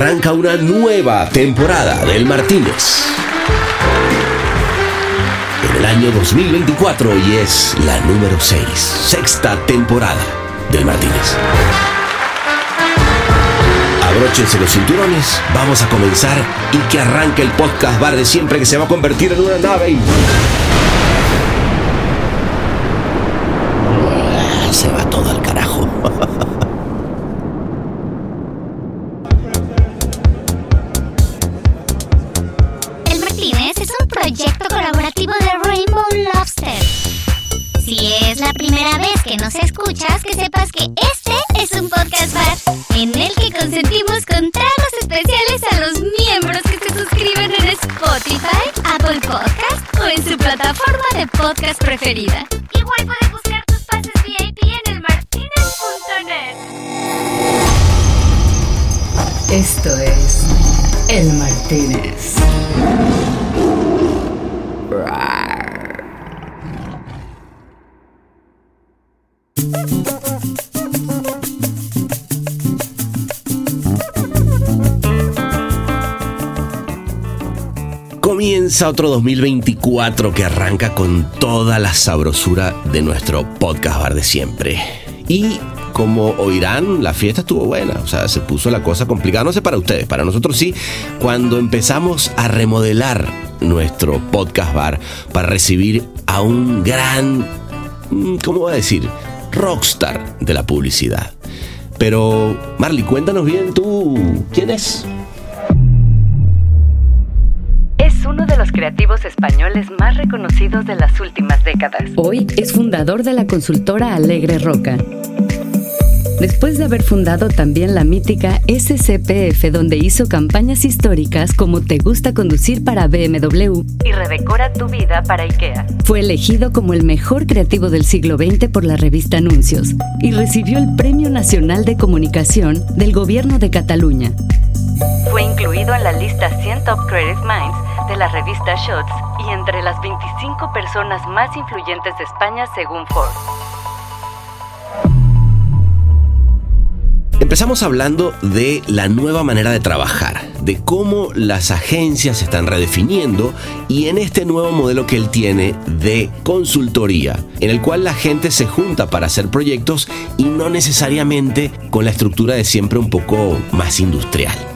arranca una nueva temporada del Martínez. En el año 2024 y es la número 6, sexta temporada del Martínez. Abróchense los cinturones, vamos a comenzar y que arranque el podcast bar de siempre que se va a convertir en una nave. Se Comienza otro 2024 que arranca con toda la sabrosura de nuestro podcast bar de siempre. Y como oirán, la fiesta estuvo buena, o sea, se puso la cosa complicada, no sé para ustedes, para nosotros sí, cuando empezamos a remodelar nuestro podcast bar para recibir a un gran, mm, ¿cómo voy a decir? Rockstar de la publicidad. Pero, Marley, cuéntanos bien tú, ¿quién es? Uno de los creativos españoles más reconocidos de las últimas décadas. Hoy es fundador de la consultora Alegre Roca. Después de haber fundado también la mítica SCPF, donde hizo campañas históricas como Te gusta conducir para BMW, Y redecora tu vida para IKEA. fue elegido como el mejor creativo del siglo XX por la revista Anuncios y recibió el Premio Nacional de Comunicación del Gobierno de Cataluña. Fue incluido en la lista 100 Top Creative Minds de la revista Shots y entre las 25 personas más influyentes de España según Forbes. Empezamos hablando de la nueva manera de trabajar, de cómo las agencias se están redefiniendo y en este nuevo modelo que él tiene de consultoría, en el cual la gente se junta para hacer proyectos y no necesariamente con la estructura de siempre un poco más industrial.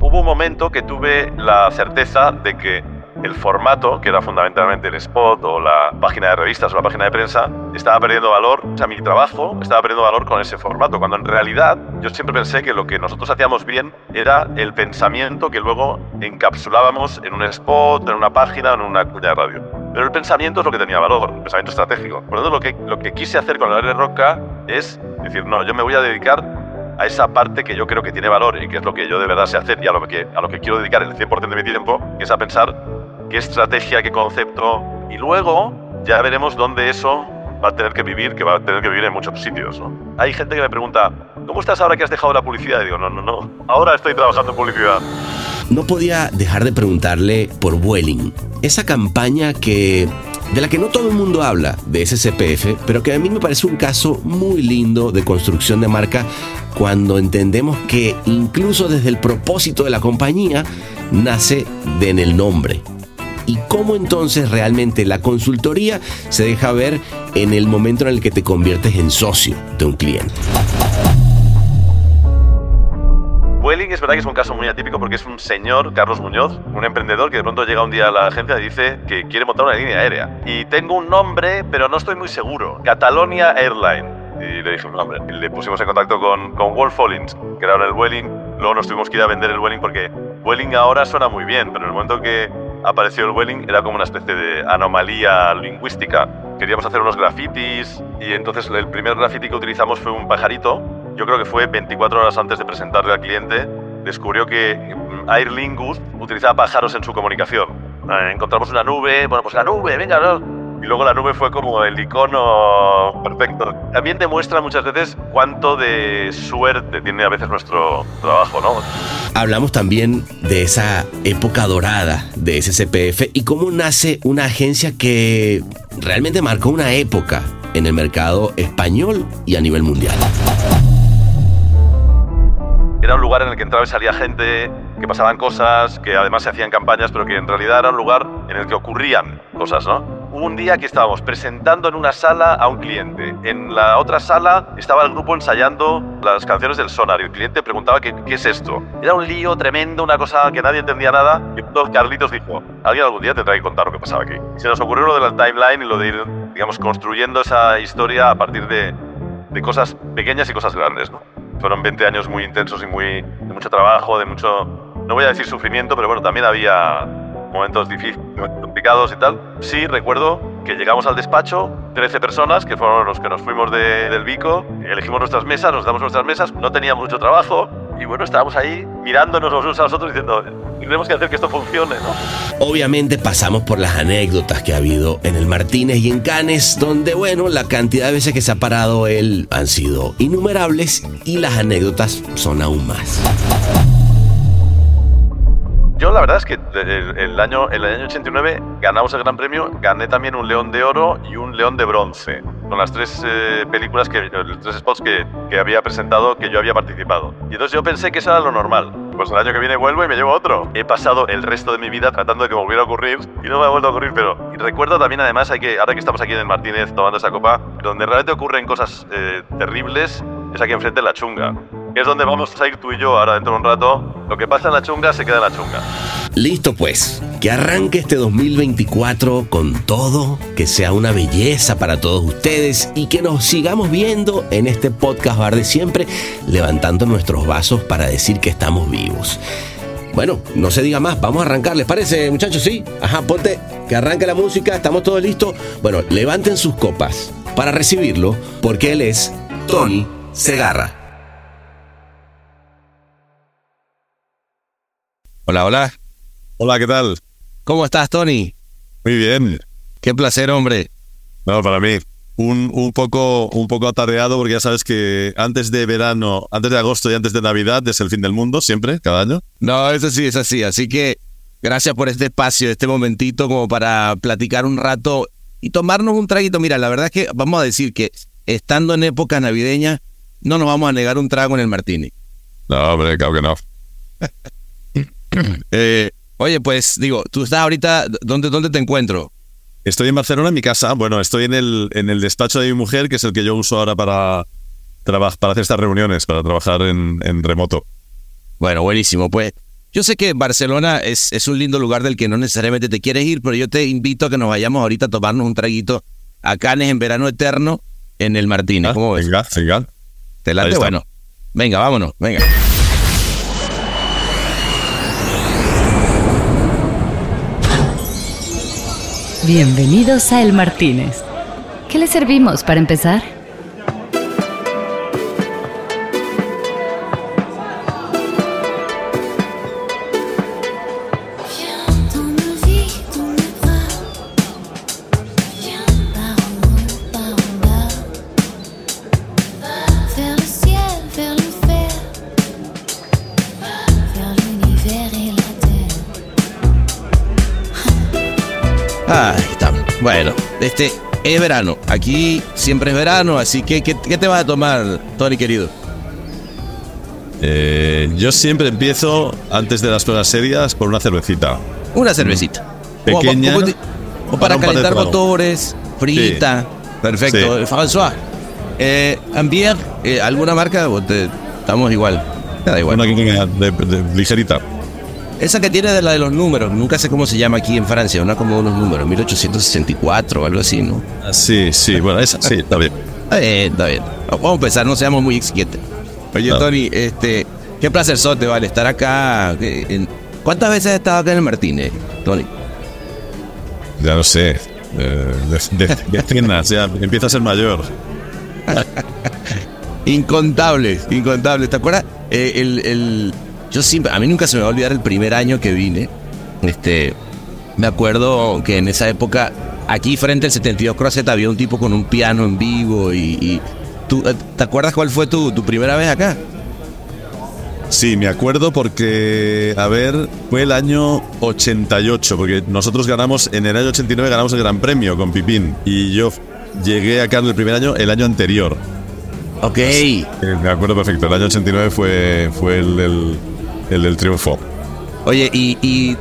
Hubo un momento que tuve la certeza de que el formato, que era fundamentalmente el spot o la página de revistas o la página de prensa, estaba perdiendo valor, o sea, mi trabajo estaba perdiendo valor con ese formato, cuando en realidad yo siempre pensé que lo que nosotros hacíamos bien era el pensamiento que luego encapsulábamos en un spot, en una página, en una cuña de radio. Pero el pensamiento es lo que tenía valor, el pensamiento estratégico. Por lo tanto, lo que, lo que quise hacer con la de Roca es decir, no, yo me voy a dedicar a esa parte que yo creo que tiene valor y que es lo que yo de verdad sé hacer y a lo que, a lo que quiero dedicar el 100% de mi tiempo, que es a pensar qué estrategia, qué concepto, y luego ya veremos dónde eso va a tener que vivir, que va a tener que vivir en muchos sitios. ¿no? Hay gente que me pregunta, ¿cómo estás ahora que has dejado la publicidad? Y digo, no, no, no, ahora estoy trabajando en publicidad. No podía dejar de preguntarle por Vueling, esa campaña que de la que no todo el mundo habla de SCPF, pero que a mí me parece un caso muy lindo de construcción de marca cuando entendemos que incluso desde el propósito de la compañía nace de en el nombre. Y cómo entonces realmente la consultoría se deja ver en el momento en el que te conviertes en socio de un cliente. Vueling es verdad que es un caso muy atípico porque es un señor, Carlos Muñoz, un emprendedor que de pronto llega un día a la agencia y dice que quiere montar una línea aérea. Y tengo un nombre, pero no estoy muy seguro. Catalonia Airline. Y le dije un nombre. Y le pusimos en contacto con, con Wolf Hollins, que era el Vueling. Luego nos tuvimos que ir a vender el Vueling porque Vueling ahora suena muy bien, pero en el momento que apareció el Vueling era como una especie de anomalía lingüística. Queríamos hacer unos grafitis y entonces el primer graffiti que utilizamos fue un pajarito yo creo que fue 24 horas antes de presentarle al cliente, descubrió que Aer Lingus utilizaba pájaros en su comunicación. Eh, encontramos una nube, bueno, pues la nube, venga, ¿no? Y luego la nube fue como el icono perfecto. También demuestra muchas veces cuánto de suerte tiene a veces nuestro trabajo, ¿no? Hablamos también de esa época dorada de SCPF y cómo nace una agencia que realmente marcó una época en el mercado español y a nivel mundial. Era un lugar en el que entraba y salía gente, que pasaban cosas, que además se hacían campañas, pero que en realidad era un lugar en el que ocurrían cosas, ¿no? Hubo un día que estábamos presentando en una sala a un cliente. En la otra sala estaba el grupo ensayando las canciones del Sonar y el cliente preguntaba qué, qué es esto. Era un lío tremendo, una cosa que nadie entendía nada. Y entonces Carlitos dijo, alguien algún día tendrá que contar lo que pasaba aquí. Se nos ocurrió lo de la timeline y lo de ir, digamos, construyendo esa historia a partir de, de cosas pequeñas y cosas grandes, ¿no? Fueron 20 años muy intensos y muy, de mucho trabajo, de mucho, no voy a decir sufrimiento, pero bueno, también había momentos difíciles, complicados y tal. Sí, recuerdo que llegamos al despacho, 13 personas, que fueron los que nos fuimos de- del Vico, elegimos nuestras mesas, nos damos nuestras mesas, no teníamos mucho trabajo y bueno, estábamos ahí mirándonos los unos a los otros diciendo, tenemos que hacer que esto funcione, ¿no? Obviamente pasamos por las anécdotas que ha habido en el Martínez y en Canes, donde, bueno, la cantidad de veces que se ha parado él han sido innumerables y las anécdotas son aún más. Yo la verdad es que el, el año, el año 89 ganamos el Gran Premio, gané también un León de Oro y un León de Bronce, con las tres eh, películas, que, los tres spots que, que había presentado, que yo había participado. Y entonces yo pensé que eso era lo normal. Pues el año que viene vuelvo y me llevo otro. He pasado el resto de mi vida tratando de que me volviera a ocurrir y no me ha vuelto a ocurrir, pero recuerdo también además, hay que, ahora que estamos aquí en el Martínez tomando esa copa, donde realmente ocurren cosas eh, terribles es aquí enfrente en la chunga, es donde vamos a ir tú y yo ahora dentro de un rato. Lo que pasa en la chunga se queda en la chunga. Listo pues, que arranque este 2024 con todo, que sea una belleza para todos ustedes y que nos sigamos viendo en este podcast bar de siempre, levantando nuestros vasos para decir que estamos vivos. Bueno, no se diga más, vamos a arrancar, ¿les parece muchachos? Sí, ajá, ponte, que arranque la música, estamos todos listos. Bueno, levanten sus copas para recibirlo, porque él es Tony Segarra. Hola, hola. Hola, ¿qué tal? ¿Cómo estás, Tony? Muy bien. Qué placer, hombre. No, para mí. Un, un poco un poco atareado porque ya sabes que antes de verano, antes de agosto y antes de Navidad es el fin del mundo, siempre, cada año. No, eso sí, es así. Así que gracias por este espacio, este momentito como para platicar un rato y tomarnos un traguito. Mira, la verdad es que vamos a decir que estando en época navideña, no nos vamos a negar un trago en el Martini. No, hombre, claro que no. Eh, oye, pues digo, tú estás ahorita, ¿dónde, dónde te encuentro? Estoy en Barcelona, en mi casa. Bueno, estoy en el, en el despacho de mi mujer, que es el que yo uso ahora para, para hacer estas reuniones, para trabajar en, en remoto. Bueno, buenísimo. Pues yo sé que Barcelona es, es un lindo lugar del que no necesariamente te quieres ir, pero yo te invito a que nos vayamos ahorita a tomarnos un traguito a Canes en verano eterno en el Martínez. Ah, ¿Cómo ves? Venga, venga. ¿Te late? Bueno, venga, vámonos, venga. Bienvenidos a El Martínez. ¿Qué le servimos para empezar? Este es verano. Aquí siempre es verano, así que ¿qué, qué te vas a tomar, Tony querido? Eh, yo siempre empiezo, antes de las cosas serias, por una cervecita. Una cervecita. O- Pequeña, o- o- o para calentar motores, frita. Perfecto. Sí. François, eh, Ambier, eh, ¿alguna marca? ¿O te- estamos igual? Me da igual. Una de, de- ligerita. Esa que tiene de la de los números, nunca sé cómo se llama aquí en Francia, una como unos números, 1864 o algo así, ¿no? Ah, Sí, sí, bueno, esa sí, está bien. Está bien, está bien. Vamos a empezar, no seamos muy exigentes. Oye, No. Tony, este, qué placer sote, vale, estar acá. en- ¿Cuántas veces has estado acá en el Martínez, Tony? Ya no sé. eh, de, de- de cenas, ya empieza a ser mayor. Incontables, incontables. ¿Te acuerdas? Eh, el, el- yo siempre, a mí nunca se me va a olvidar el primer año que vine. Este, me acuerdo que en esa época, aquí frente al 72 Crozet había un tipo con un piano en vivo y, y ¿tú, eh, ¿te acuerdas cuál fue tu, tu primera vez acá? Sí, me acuerdo porque, a ver, fue el año 88, porque nosotros ganamos, en el año 89 ganamos el Gran Premio con Pipín, y yo llegué acá en el primer año, el año anterior. Ok. Eh, me acuerdo perfecto. El año 89 fue, fue el, el del triunfo. Oye, y, y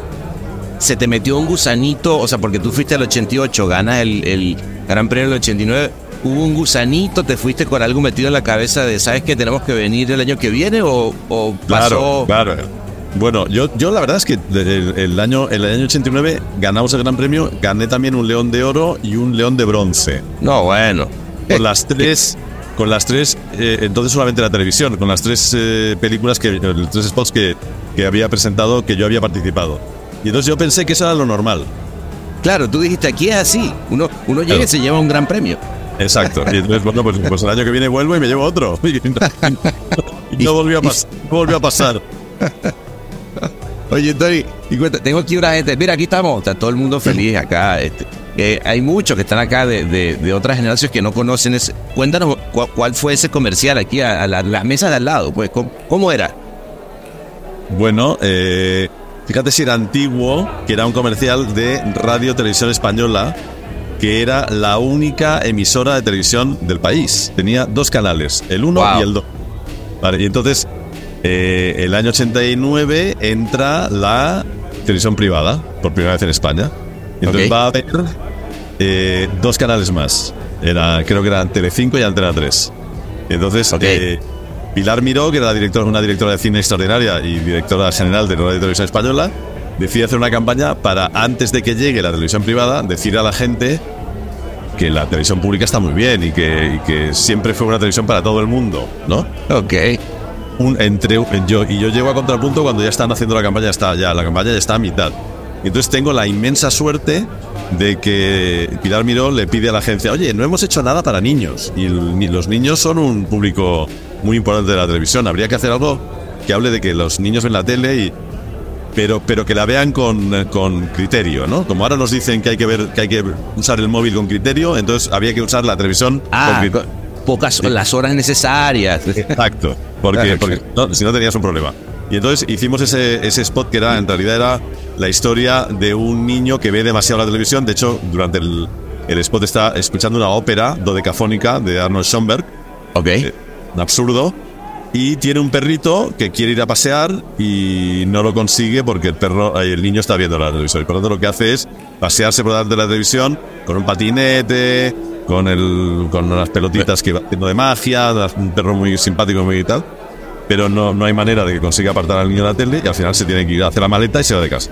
se te metió un gusanito, o sea, porque tú fuiste al 88, ganas el, el Gran Premio del 89. ¿Hubo un gusanito? ¿Te fuiste con algo metido en la cabeza de, sabes que tenemos que venir el año que viene? ¿O, o pasó? Claro, claro. Bueno, yo, yo la verdad es que el, el año, el año 89 ganamos el Gran Premio, gané también un león de oro y un león de bronce. No, bueno. Con las tres, con las tres, eh, entonces solamente la televisión, con las tres eh, películas que, los tres spots que, que había presentado, que yo había participado. Y entonces yo pensé que eso era lo normal. Claro, tú dijiste, aquí es así. Uno, uno llega y se lleva un gran premio. Exacto. Y entonces, bueno, pues, pues el año que viene vuelvo y me llevo otro. Y no volvió a, pas- no volvió a pasar. Oye, Tony, y cuenta, tengo aquí una gente. Mira, aquí estamos. Está todo el mundo feliz acá. Este, eh, hay muchos que están acá de, de- de otras generaciones que no conocen ese. Cuéntanos cu- cuál fue ese comercial aquí a, a la, las mesas de al lado. Pues, ¿cómo, cómo era? Bueno, eh, fíjate si era antiguo, que era un comercial de Radio Televisión Española, que era la única emisora de televisión del país. Tenía dos canales, el 1 Wow. y el 2. Vale, y entonces, eh, el año 89 entra la televisión privada, por primera vez en España. Entonces va a haber eh, dos canales más. Era, creo que eran Telecinco y Antena 3. Entonces, eh, Pilar Miró, que era la directora, una directora de cine extraordinaria y directora general de Radio Televisión Española, decide hacer una campaña para, antes de que llegue la televisión privada, decir a la gente que la televisión pública está muy bien y que, y que siempre fue una televisión para todo el mundo, ¿no? Ok. Un, entre, yo, y yo llego a contrapunto cuando ya están haciendo la campaña, está ya, la campaña ya está a mitad. Entonces tengo la inmensa suerte de que Pilar Miró le pide a la agencia, oye, no hemos hecho nada para niños. Y los niños son un público muy importante de la televisión. Habría que hacer algo que hable de que los niños ven la tele y... Pero, pero que la vean con, con criterio, ¿no? Como ahora nos dicen que hay que ver, que hay que usar el móvil con criterio, entonces había que usar la televisión con Ah, criterio. co- pocas las horas necesarias. Exacto, porque, porque no, si no tenías un problema. Y entonces hicimos ese, ese spot que era, en realidad era la historia de un niño que ve demasiado la televisión. De hecho, durante el, el spot está escuchando una ópera dodecafónica de Arnold Schoenberg, Ok. eh, un absurdo, y tiene un perrito que quiere ir a pasear y no lo consigue porque el perro, eh, el niño está viendo la televisión. Y por lo tanto lo que hace es pasearse por delante de la televisión con un patinete, con el, con unas pelotitas que va haciendo de magia, un perro muy simpático muy tal. Pero no, no hay manera de que consiga apartar al niño de la tele y al final se tiene que ir a hacer la maleta y se va de casa.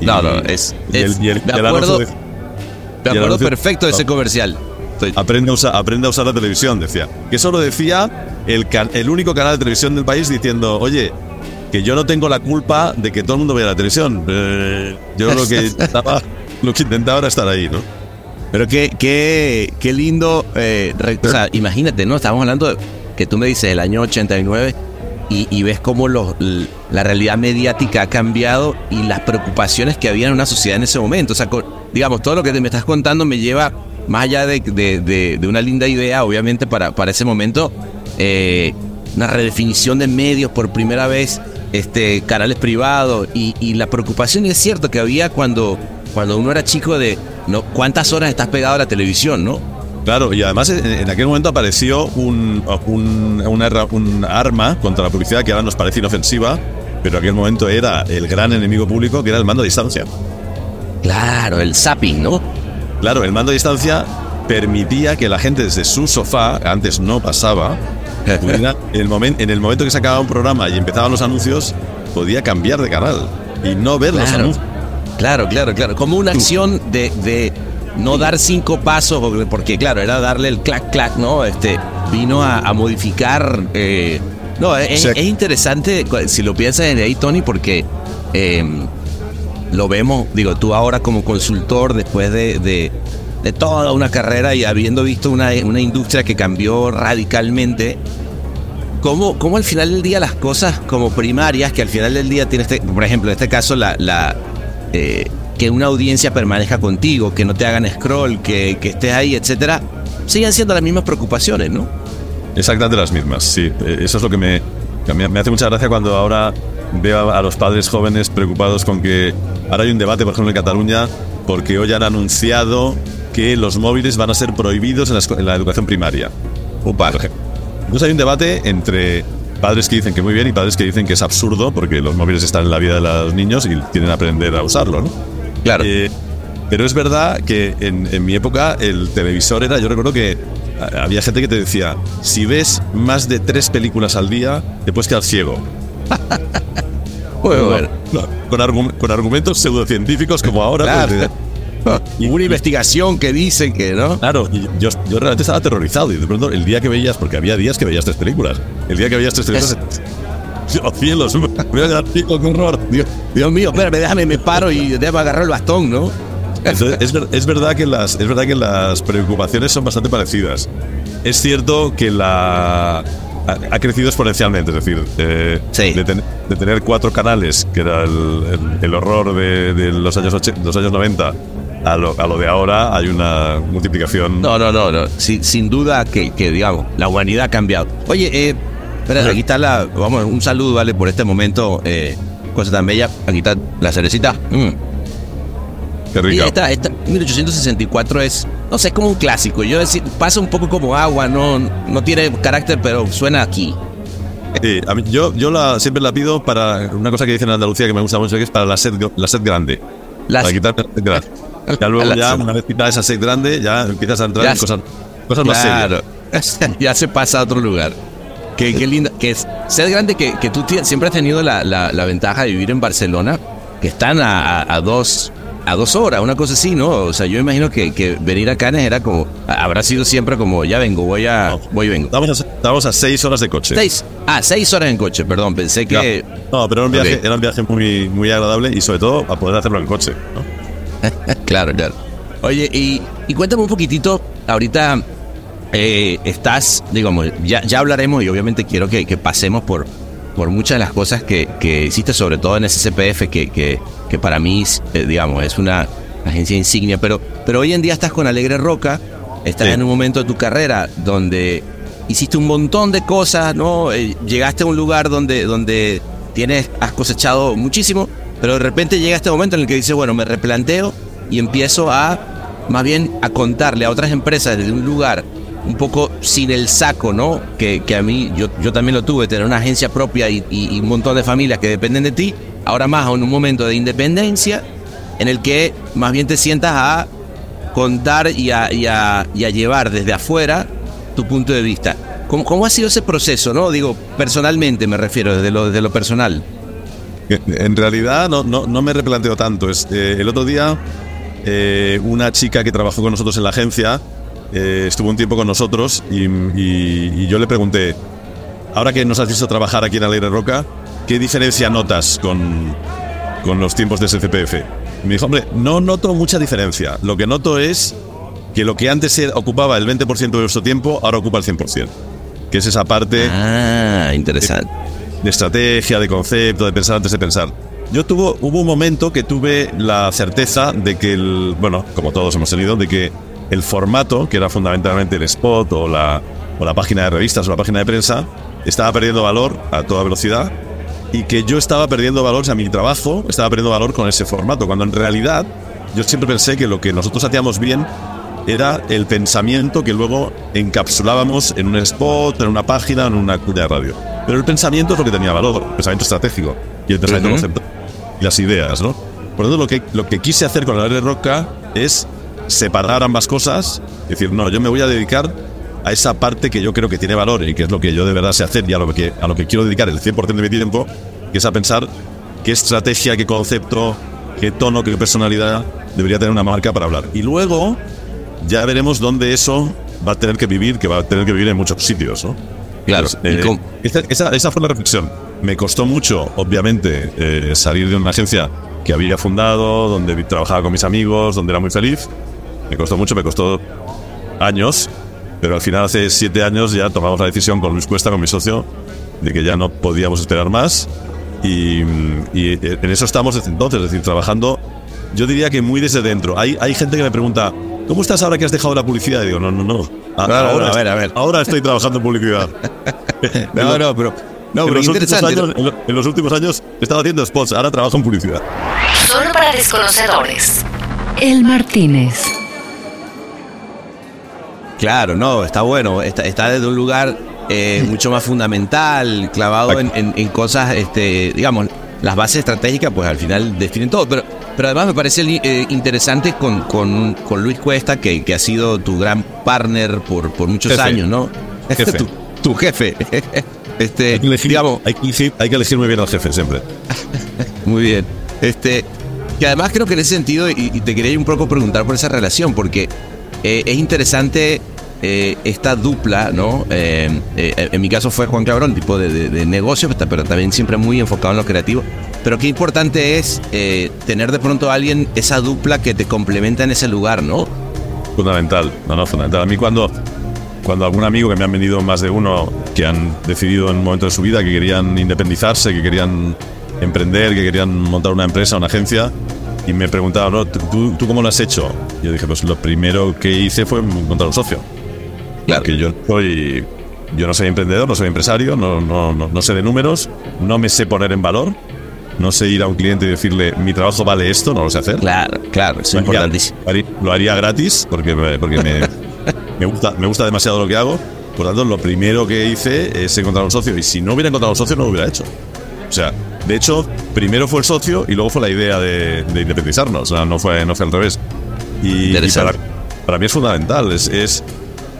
Y- No, no, es- y el- es- y el- me acuerdo- de- Me acuerdo perfecto de ese No. comercial. Estoy- Aprende a, usar, aprende a usar la televisión, decía. Que eso lo decía el, can- el único canal de televisión del país diciendo, oye, que yo no tengo la culpa de que todo el mundo vea la televisión. Eh, yo lo que intentaba, lo que intentaba era estar ahí, ¿no? Pero qué, qué, qué lindo. eh, o sea, imagínate, ¿no? Estamos hablando de que tú me dices el año 89 y, ves cómo la realidad mediática ha cambiado y las preocupaciones que había en una sociedad en ese momento. O sea, digamos, todo lo que te me estás contando me lleva más allá de, de- de- de una linda idea, obviamente, para, para ese momento, eh, una redefinición de medios por primera vez, este, canales privados y, y la preocupación, y es cierto que había cuando, cuando uno era chico de no cuántas horas estás pegado a la televisión, ¿no? Claro, y además en, aquel momento apareció un, un, una un arma contra la publicidad que ahora nos parece inofensiva, pero en aquel momento era el gran enemigo público, que era el mando a distancia. Claro, el zapping, ¿no? Claro, el mando a distancia permitía que la gente desde su sofá, antes no pasaba, pudiera, en, el momen- en el momento que se acababa un programa y empezaban los anuncios, podía cambiar de canal y no ver los anuncios. claro, claro, claro. Como una acción de, de no dar cinco pasos, porque- porque claro, era darle el clac, clac, ¿no? Este, vino a, a modificar. eh, no, es, interesante si lo piensas desde ahí, Tony, porque eh, lo vemos, digo, tú ahora como consultor, después de, de- de toda una carrera y habiendo visto una, una industria que cambió radicalmente, ¿Cómo, cómo al final del día las cosas como primarias, que al final del día tiene este, por ejemplo, en este caso, la, la eh, que una audiencia permanezca contigo, que no te hagan scroll, que, que estés ahí, etcétera, siguen siendo las mismas preocupaciones, ¿no? Exactamente las mismas, sí. Eh, Eso es lo que me, me, hace mucha gracia cuando ahora veo a, los padres jóvenes preocupados con que ahora hay un debate, por ejemplo, en Cataluña, porque hoy han anunciado que los móviles van a ser prohibidos en la, en la educación primaria. Por ejemplo. Entonces hay un debate entre padres que dicen que muy bien y padres que dicen que es absurdo porque los móviles están en la vida de los niños y tienen que aprender a usarlo, ¿no? Claro. Eh, pero es verdad que en, en mi época el televisor era, yo recuerdo que había gente que te decía, si ves más de tres películas al día, te puedes quedar ciego. Bueno, bueno. No, con, argu- con argumentos pseudocientíficos como ahora. Claro. pues, Y una investigación que dicen que, ¿no? Claro, y yo, yo realmente estaba aterrorizado y de pronto el día que veías, porque había días que veías tres películas, el día que veías tres películas, ¡oh cielos! Me voy a quedar ciego, qué horror. Dios, Dios mío, espérame, déjame, me paro y debo agarrar el bastón, ¿no? Es, ver- es verdad que las, es verdad que las preocupaciones son bastante parecidas. Es cierto que la ha, ha crecido exponencialmente, es decir, eh, Sí. de, ten- de tener cuatro canales, que era el, el- el horror de, de los, años och- los años 90, a lo, a lo de ahora hay una multiplicación. No, no, no, no. Sin, sin duda que, que, digamos, la humanidad ha cambiado. Oye, eh, espera, aquí está la. Vamos, un saludo, ¿vale? Por este momento, eh, cosa tan bella. Aquí está la cerecita. Mm. Qué Y rica. esta, esta 1864 es, no sé, es como un clásico. Yo decir, pasa un poco como agua, no, no tiene carácter, pero suena aquí. Sí, a mí- yo yo la, siempre la pido para una cosa que dicen en Andalucía que me gusta mucho, que es para la sed, la sed grande. Las- para quitar la sed grande. Ya luego, ya, una vez quitada esa sed grande, ya empiezas a entrar Ya en cosas, más serias. Ya se pasa a otro lugar. Qué, qué lindo. Que es, ser grande que, que tú siempre has tenido la, la- la ventaja de vivir en Barcelona, que están a, a- a dos a dos horas, una cosa así, ¿no? O sea, yo imagino que, que venir a Cannes era como, habrá sido siempre como, ya vengo, voy a, voy y vengo. Estábamos a, estábamos a seis horas de coche. Seis, ah, seis horas en coche, perdón, pensé que... No, pero era un viaje, Ok. era un viaje muy, muy agradable y sobre todo a poder hacerlo en coche. ¿no? Claro, claro. Oye, y, y cuéntame un poquitito, ahorita eh, estás, digamos, ya, ya hablaremos y obviamente quiero que, que pasemos por, por muchas de las cosas que, que hiciste, sobre todo en SCPF, que, que, que para mí, eh, digamos, es una agencia insignia, pero, pero hoy en día estás con Alegre Roca, estás Sí. en un momento de tu carrera donde hiciste un montón de cosas, ¿no? Eh, llegaste a un lugar donde, donde tienes, has cosechado muchísimo, pero de repente llega este momento en el que dices, bueno, me replanteo y empiezo a, más bien, a contarle a otras empresas desde un lugar un poco sin el saco, ¿no? Que, que a mí, yo, yo también lo tuve, tener una agencia propia y, y- un montón de familias que dependen de ti, ahora más en un momento de independencia en el que más bien te sientas a contar y a, y a- llevar desde afuera tu punto de vista. ¿Cómo, cómo ha sido ese proceso, no? Digo, personalmente me refiero, desde lo, desde lo personal. Que En realidad no, no, no me replanteo tanto. Es, eh, el otro día, eh, una chica que trabajó con nosotros en la agencia eh, estuvo un tiempo con nosotros y, y- y yo le pregunté, ahora que nos has visto trabajar aquí en Alegre Roca, ¿qué diferencia notas con, con los tiempos de SCPF? Y me dijo, hombre, no noto mucha diferencia. Lo que noto es que lo que antes ocupaba el 20% de nuestro tiempo, ahora ocupa el 100%. Que es esa parte Ah, interesante. de estrategia, de concepto, de pensar antes de pensar. Yo tuvo, hubo un momento que tuve la certeza de que el, bueno, como todos hemos tenido, de que el formato, que era fundamentalmente el spot o la, o la página de revistas o la página de prensa, estaba perdiendo valor a toda velocidad y que yo estaba perdiendo valor, o sea, mi trabajo estaba perdiendo valor con ese formato, cuando en realidad yo siempre pensé que lo que nosotros hacíamos bien era el pensamiento que luego encapsulábamos en un spot, en una página, en una cuña de radio. Pero el pensamiento es lo que tenía valor, el pensamiento estratégico y el pensamiento Ujú. conceptual y las ideas, ¿no? Por lo tanto, lo que, lo que quise hacer con la de Roca es separar ambas cosas, decir, no, yo me voy a dedicar a esa parte que yo creo que tiene valor y que es lo que yo de verdad sé hacer y a lo que, a lo que quiero dedicar el 100% de mi tiempo, que es a pensar qué estrategia, qué concepto, qué tono, qué personalidad debería tener una marca para hablar. Y luego ya veremos dónde eso va a tener que vivir, que va a tener que vivir en muchos sitios, ¿no? Claro. Pues, ¿Y eh, esa, esa- esa fue la reflexión. Me costó mucho, obviamente, eh, salir de una agencia que había fundado, donde trabajaba con mis amigos, donde era muy feliz. Me costó mucho, me costó años, pero al final hace siete años ya tomamos la decisión con Luis Cuesta, con mi socio, de que ya no podíamos esperar más. Y, y en eso estamos desde entonces, es decir, trabajando, yo diría que muy desde dentro. Hay, hay gente que me pregunta, ¿cómo estás ahora que has dejado la publicidad? Y digo, no, no, no. A- No, no, ahora, no, a ver, a ver. ahora estoy trabajando en publicidad. No, no, pero, no, en, pero los últimos interesante. años, en, lo- en los últimos años he estado haciendo spots, ahora trabajo en publicidad. Solo para desconocedores. El Martínez. Claro, no, está bueno. Está, está desde un lugar eh, mucho más fundamental, clavado en, en- en cosas, este, digamos, las bases estratégicas, pues al final definen todo. Pero, pero además me parece eh, interesante con, con, con Luis Cuesta, que, que ha sido tu gran partner por, por muchos Jefe. años, ¿no? Jefe. tu, tu jefe. Este, Hay que, elegir, digamos, hay, que elegir, hay que elegir muy bien al jefe siempre. muy bien. Este, que además creo que en ese sentido, y, y te quería un poco preguntar por esa relación, porque eh, es interesante eh, esta dupla, ¿no? Eh, en mi caso fue Juan Cabrón, tipo de, de, de negocio, pero- también siempre muy enfocado en lo creativo. Pero qué importante es tener de pronto a alguien, esa dupla que te complementa en ese lugar, ¿no? Fundamental, no, no, fundamental. A mí cuando, cuando algún amigo que me han venido más de uno, que han decidido en un momento de su vida que querían independizarse, que querían emprender, que querían montar una empresa, una agencia, y me preguntaban, ¿no? ¿Tú, ¿tú cómo lo has hecho? Yo dije, pues lo primero que hice fue encontrar un socio. Claro. Que yo soy, yo no soy emprendedor, no soy empresario, no, no, no, no sé de números, no me sé poner en valor, no sé ir a un cliente y decirle, mi trabajo vale esto, no lo sé hacer. Claro, claro, es importantísimo. lo haría- Lo haría gratis porque, me- porque me, me, gusta, me gusta demasiado lo que hago. Por tanto, lo primero que hice es encontrar un socio. Y si no hubiera encontrado un socio, no lo hubiera hecho. O sea, de hecho, primero fue el socio y luego fue la idea de, de independizarnos. O sea, no fue, no fue al revés. Y, y para, para mí es fundamental. Es, es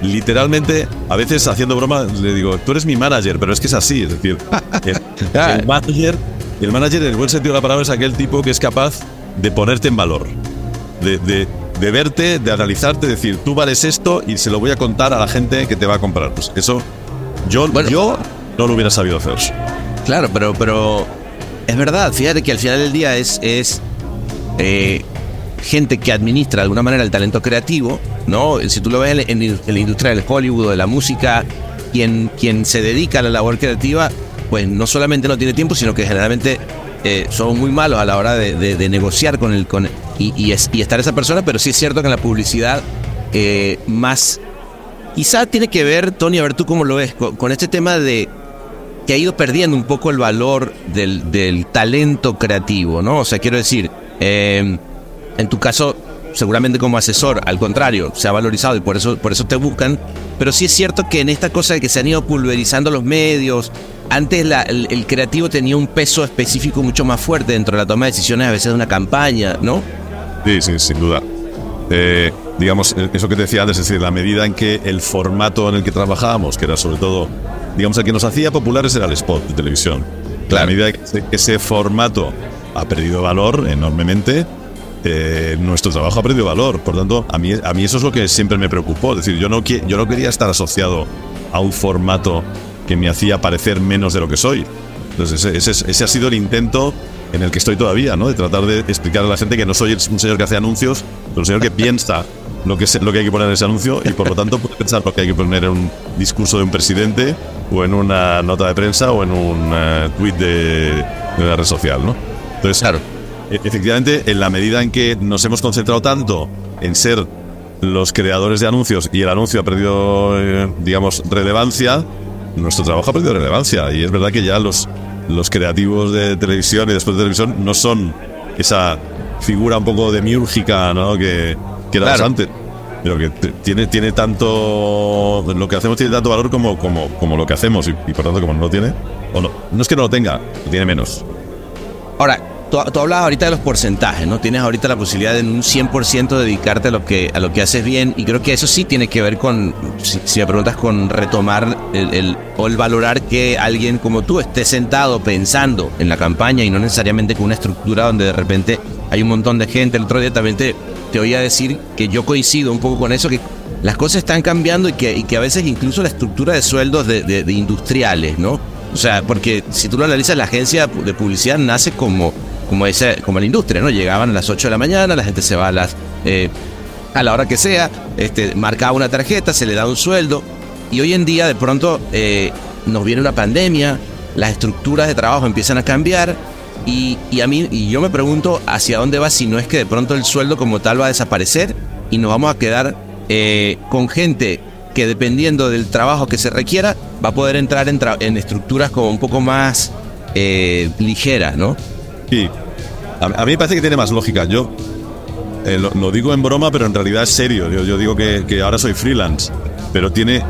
literalmente, a veces haciendo broma, le digo, tú eres mi manager, pero es que es así. Es decir, el, el manager, el manager en el buen sentido de la palabra es aquel tipo que es capaz de ponerte en valor de, de- de verte, de analizarte, decir, tú vales esto y se lo voy a contar a la gente que te va a comprar. Pues eso, yo, Bueno. yo no lo hubiera sabido hacer. Claro, pero, pero es verdad, fíjate que al final del día es, es eh, gente que administra de alguna manera el talento creativo, ¿no? Si tú lo ves en, la industria del Hollywood, de la música, quien, quien se dedica a la labor creativa, pues no solamente no tiene tiempo, sino que generalmente eh, son muy malos a la hora de, de- negociar con el con y, y es- y estar esa persona, pero sí es cierto que en la publicidad eh, más quizá tiene que ver, Tony, a ver tú cómo lo ves, con este tema de que ha ido perdiendo un poco el valor del, talento creativo, ¿no? O sea, quiero decir, eh, en tu caso, seguramente como asesor, al contrario, se ha valorizado y por eso, por eso te buscan, pero sí es cierto que en esta cosa de que se han ido pulverizando los medios, antes el, creativo tenía un peso específico mucho más fuerte dentro de la toma de decisiones a veces de una campaña, ¿no? Sí, sí, sin duda. Eh, digamos, eso que te decía antes, es decir, la medida en que el formato en el que trabajábamos, que era sobre todo, digamos, el que nos hacía populares era el spot de televisión. Claro. La medida que ese, formato ha perdido valor enormemente, eh, nuestro trabajo ha perdido valor. Por tanto, a mí, a mí eso es lo que siempre me preocupó. Es decir, yo no, yo no quería estar asociado a un formato que me hacía parecer menos de lo que soy. Entonces, ese, ese es- ese ha sido el intento en el que estoy todavía, ¿no? De tratar de explicar a la gente que no soy un señor que hace anuncios, pero un señor que piensa lo que, se- lo que hay que poner en ese anuncio y por lo tanto puede pensar lo que hay que poner en un discurso de un presidente o en una nota de prensa o en un eh, tweet de, de una red social, ¿no? Entonces, Claro. e- efectivamente, en la medida en que nos hemos concentrado tanto en ser los creadores de anuncios y el anuncio ha perdido, eh, digamos, relevancia, nuestro trabajo ha perdido relevancia. Y es verdad que ya los, los creativos de televisión y después de televisión no son esa figura un poco demiúrgica ¿no? que, que Claro. antes. Pero que tiene, tiene tanto. Lo que hacemos tiene tanto valor como, como, como lo que hacemos. Y, y por tanto, como no lo tiene. O no, no es que no lo tenga, lo tiene menos. Ahora, tú, hablabas ahorita de los porcentajes, ¿no? Tienes ahorita la posibilidad de en un 100% dedicarte a lo, que, a lo que haces bien y creo que eso sí tiene que ver con, si, me preguntas, con retomar el, el- o el valorar que alguien como tú esté sentado pensando en la campaña y no necesariamente con una estructura donde de repente hay un montón de gente. El otro día también te, te oía decir que yo coincido un poco con eso, que las cosas están cambiando y que, y que a veces incluso la estructura de sueldos de- de industriales, ¿no? O sea, porque si tú lo analizas, la agencia de publicidad nace como, como, esa, como la industria, ¿no? Llegaban a las 8 de la mañana, la gente se va a las eh, a la hora que sea, este, marcaba una tarjeta, se le da un sueldo, y hoy en día de pronto eh, nos viene una pandemia, las estructuras de trabajo empiezan a cambiar, y, y a mí, y yo me pregunto hacia dónde va si no es que de pronto el sueldo como tal va a desaparecer y nos vamos a quedar eh, con gente que dependiendo del trabajo que se requiera, va a poder entrar en, estructuras como un poco más eh, ligeras, ¿no? Sí. A, mí me parece que tiene más lógica. Yo eh, lo, digo en broma, pero en realidad es serio. Yo, digo que, ahora soy freelance, pero tiene,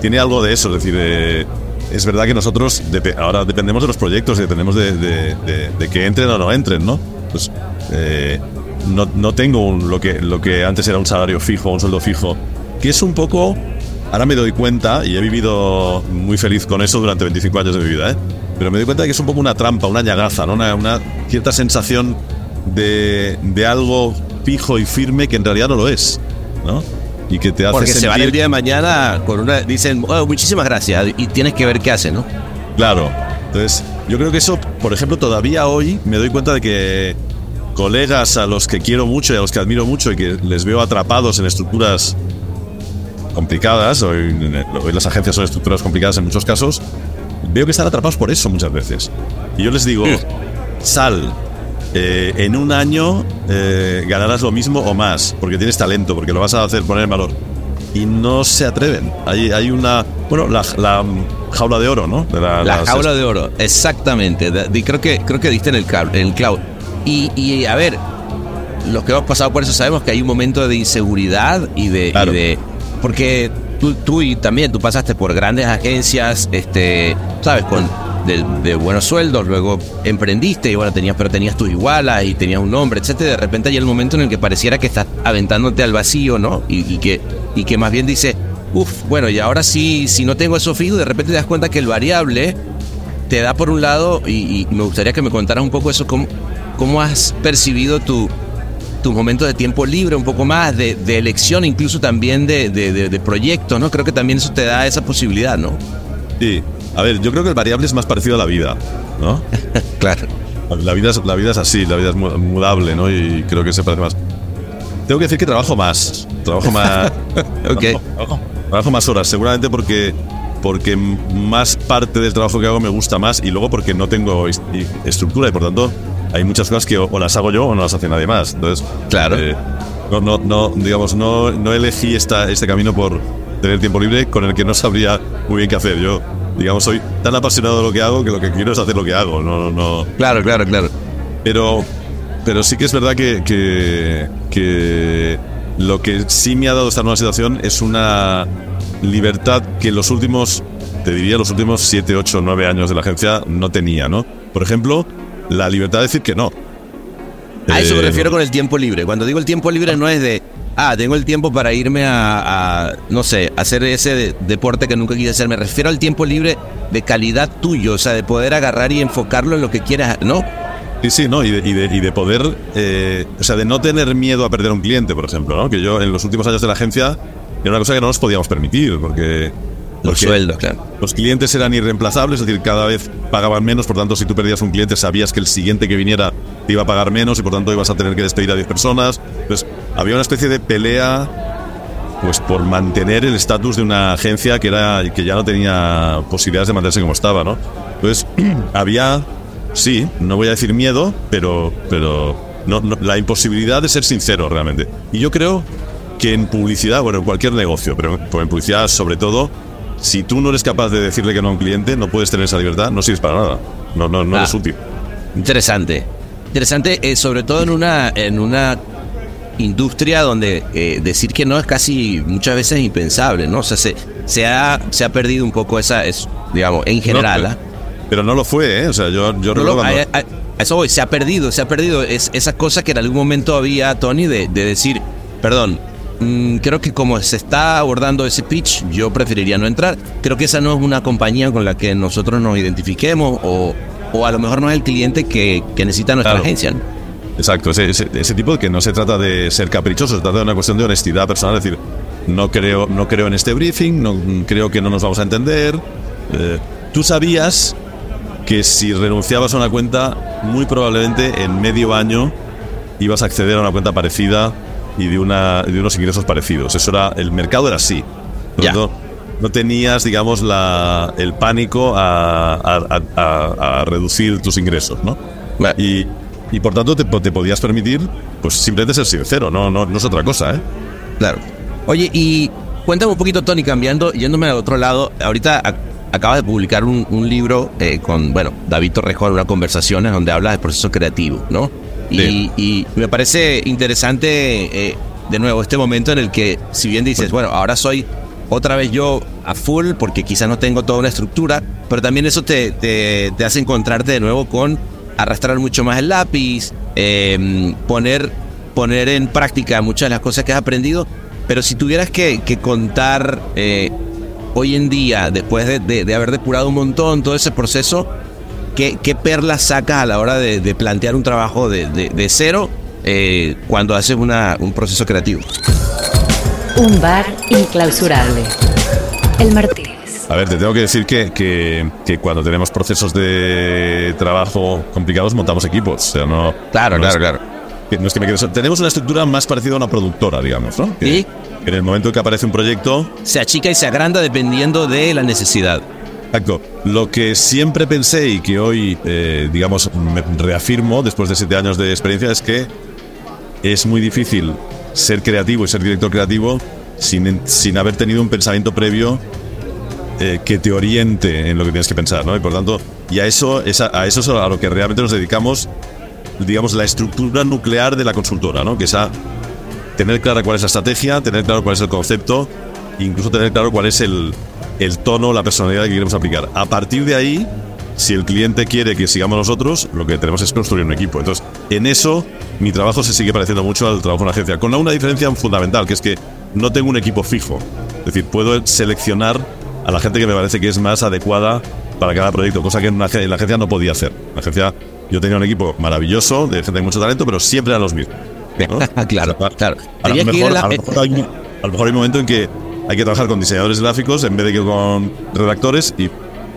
tiene algo de eso. Es decir, eh, es verdad que nosotros ahora dependemos de los proyectos y dependemos de, que entren o no entren, ¿no? Pues no, no tengo lo, que, lo que antes era un salario fijo, un sueldo fijo, que es un poco. Ahora me doy cuenta, y he vivido muy feliz con eso durante 25 años de mi vida, ¿eh? pero me doy cuenta de que es un poco una trampa, una llagaza, ¿no? una, una cierta sensación de, de algo fijo y firme que en realidad no lo es, ¿no? Y que te hace Porque se van sentir- el día de mañana con una. Dicen, "Oh, muchísimas gracias. Y tienes que ver qué hacen, ¿no? Claro. Entonces, yo creo que eso, por ejemplo, todavía hoy me doy cuenta de que colegas a los que quiero mucho y a los que admiro mucho y que les veo atrapados en estructuras complicadas, hoy, hoy las agencias son estructuras complicadas en muchos casos, veo que están atrapados por eso muchas veces. Y yo les digo, sal, eh, en un año eh, ganarás lo mismo o más, porque tienes talento, porque lo vas a hacer poner en valor. Y no se atreven. Hay, hay una, bueno, la, la, jaula de oro, ¿no? De La las- jaula de oro, exactamente. De- de- creo, que, creo que diste en el, en el clavo. Y, y, a ver, los que hemos pasado por eso sabemos que hay un momento de inseguridad y de. y Claro. de- porque tú, tú y también tú pasaste por grandes agencias, este, sabes, con de, buenos sueldos, luego emprendiste y bueno, tenías, pero tenías tu iguala y tenías un nombre, etcétera. De repente hay el momento en el que pareciera que estás aventándote al vacío, ¿no? Y, y que, y que más bien dice, uff, bueno, y ahora sí, si no tengo eso fijo, de repente te das cuenta que el variable te da por un lado, y, y me gustaría que me contaras un poco eso, cómo, cómo has percibido tu, tus momentos de tiempo libre, un poco más de, de elección, incluso también de, de, de- proyectos, ¿no? Creo que también eso te da esa posibilidad, ¿no? Sí. A ver, yo creo que el variable es más parecido a la vida, ¿no? Claro. La vida es, la vida es así, la vida es mu- mudable, ¿no? Y creo que se parece más. Tengo que decir que trabajo más. Trabajo más. Ok. trabajo, trabajo más horas, seguramente porque porque más parte del trabajo que hago me gusta más y luego porque no tengo estructura y por tanto hay muchas cosas que o, o las hago yo o no las hace nadie más. Entonces, Claro. eh, no, no, no, digamos, no, no elegí esta, este camino por tener tiempo libre con el que no sabría muy bien qué hacer. Yo, digamos, soy tan apasionado de lo que hago que lo que quiero es hacer lo que hago. No, no, no. Claro, claro, claro. Pero, pero sí que es verdad que, que, que lo que sí me ha dado esta nueva situación es una libertad que en los últimos, te diría, los últimos 7, 8, 9 años de la agencia no tenía, ¿no? Por ejemplo, la libertad de decir que no. A eso me Eh, refiero con el tiempo libre. Cuando digo el tiempo libre no es de, ah, tengo el tiempo para irme a, a, no sé, hacer ese de- deporte que nunca quise hacer. Me refiero al tiempo libre de calidad tuyo, o sea, de poder agarrar y enfocarlo en lo que quieras, ¿no? Sí, sí, ¿no? Y de, y de, y de poder, eh, o sea, de no tener miedo a perder un cliente, por ejemplo, ¿no? Que yo en los últimos años de la agencia era una cosa que no nos podíamos permitir, porque... Los sueldos, claro. Los clientes eran irreemplazables, es decir, cada vez pagaban menos, por tanto, si tú perdías un cliente, sabías que el siguiente que viniera te iba a pagar menos y por tanto ibas a tener que despedir a 10 personas. Entonces, había una especie de pelea pues por mantener el estatus de una agencia que era que ya no tenía posibilidades de mantenerse como estaba, ¿no? Entonces, había sí, no voy a decir miedo, pero pero no, no- la imposibilidad de ser sincero realmente. Y yo creo que en publicidad, bueno, en cualquier negocio, pero pero en publicidad sobre todo, si tú no eres capaz de decirle que no a un cliente, no puedes tener esa libertad, no sirves para nada. No, no, no Ah. es útil. Interesante. Interesante, eh, sobre todo en una, en una industria donde eh, decir que no es casi muchas veces impensable, ¿no? O sea, se, se, ha, se ha perdido un poco esa, es, digamos, en general, No, ¿ah? pero, pero no lo fue, ¿eh? O sea, yo, yo No, cuando- a, a- a eso voy, se ha perdido, se ha perdido es, esa cosa que en algún momento había, Tony, de, de decir, perdón, mm, creo que como se está abordando ese pitch, yo preferiría no entrar. Creo que esa no es una compañía con la que nosotros nos identifiquemos o, o a lo mejor no es el cliente que, que necesita nuestra Claro. agencia. ¿no? Exacto, ese, ese, ese tipo de que no se trata de ser caprichoso, se trata de una cuestión de honestidad personal, es decir, no creo, no creo en este briefing, no creo que no nos vamos a entender. Eh, Tú sabías que si renunciabas a una cuenta, muy probablemente en medio año ibas a acceder a una cuenta parecida y de, una, de unos ingresos parecidos. Eso era, el mercado era así. Lo tanto, no tenías, digamos, la, el pánico a, a- a- a- reducir tus ingresos, ¿no? Bueno. Y, y por tanto te, te podías permitir, pues simplemente ser sincero, no, no, no es otra cosa, ¿eh? Claro. Oye, y cuéntame un poquito, Tony, cambiando, yéndome al otro lado. Ahorita ac- acabas de publicar un, un libro eh, con, bueno, David Torrejón, unas conversaciones donde hablas del proceso creativo, ¿no? Y, me parece interesante, eh, de nuevo, este momento en el que, si bien dices, bueno, ahora soy otra vez yo a full porque quizás no tengo toda una estructura, pero también eso te, te, te hace encontrarte de nuevo con arrastrar mucho más el lápiz, eh, poner, poner en práctica muchas de las cosas que has aprendido. Pero si tuvieras que, que contar eh, hoy en día, después de, de- de haber depurado un montón todo ese proceso, ¿qué, qué perlas sacas a la hora de, de plantear un trabajo de, de- de cero eh, cuando haces una, un proceso creativo? Un bar inclausurable. El Martínez. A ver, te tengo que decir que, que, que cuando tenemos procesos de trabajo complicados montamos equipos. O sea, no. Claro, no claro, es- claro. que no es que me quede- Tenemos una estructura más parecida a una productora, digamos, ¿no? Que- Sí. En el momento que aparece un proyecto, Se achica y se agranda dependiendo de la necesidad. Exacto. Lo que siempre pensé y que hoy, eh, digamos, me reafirmo después de siete años de experiencia es que es muy difícil ser creativo y ser director creativo sin, sin haber tenido un pensamiento previo eh, que te oriente en lo que tienes que pensar, ¿no? Y por tanto, y a eso, es a, a eso es a lo que realmente nos dedicamos, digamos, la estructura nuclear de la consultora, ¿no? Que es a tener clara cuál es la estrategia, tener claro cuál es el concepto, incluso tener claro cuál es el, el tono, la personalidad que queremos aplicar. A partir de ahí, si el cliente quiere que sigamos nosotros, lo que tenemos es construir un equipo. Entonces, en eso, mi trabajo se sigue pareciendo mucho al trabajo en una agencia, con una diferencia fundamental, que es que no tengo un equipo fijo. Es decir, puedo seleccionar a la gente que me parece que es más adecuada para cada proyecto, cosa que en, una, ag- en la agencia no podía hacer. En la agencia yo tenía un equipo maravilloso, de gente de mucho talento, pero siempre eran los mismos. ¿no? claro, claro. A lo, mejor, la- a, lo mejor hay, un- a lo mejor hay un momento en que hay que trabajar con diseñadores gráficos en vez de que con redactores y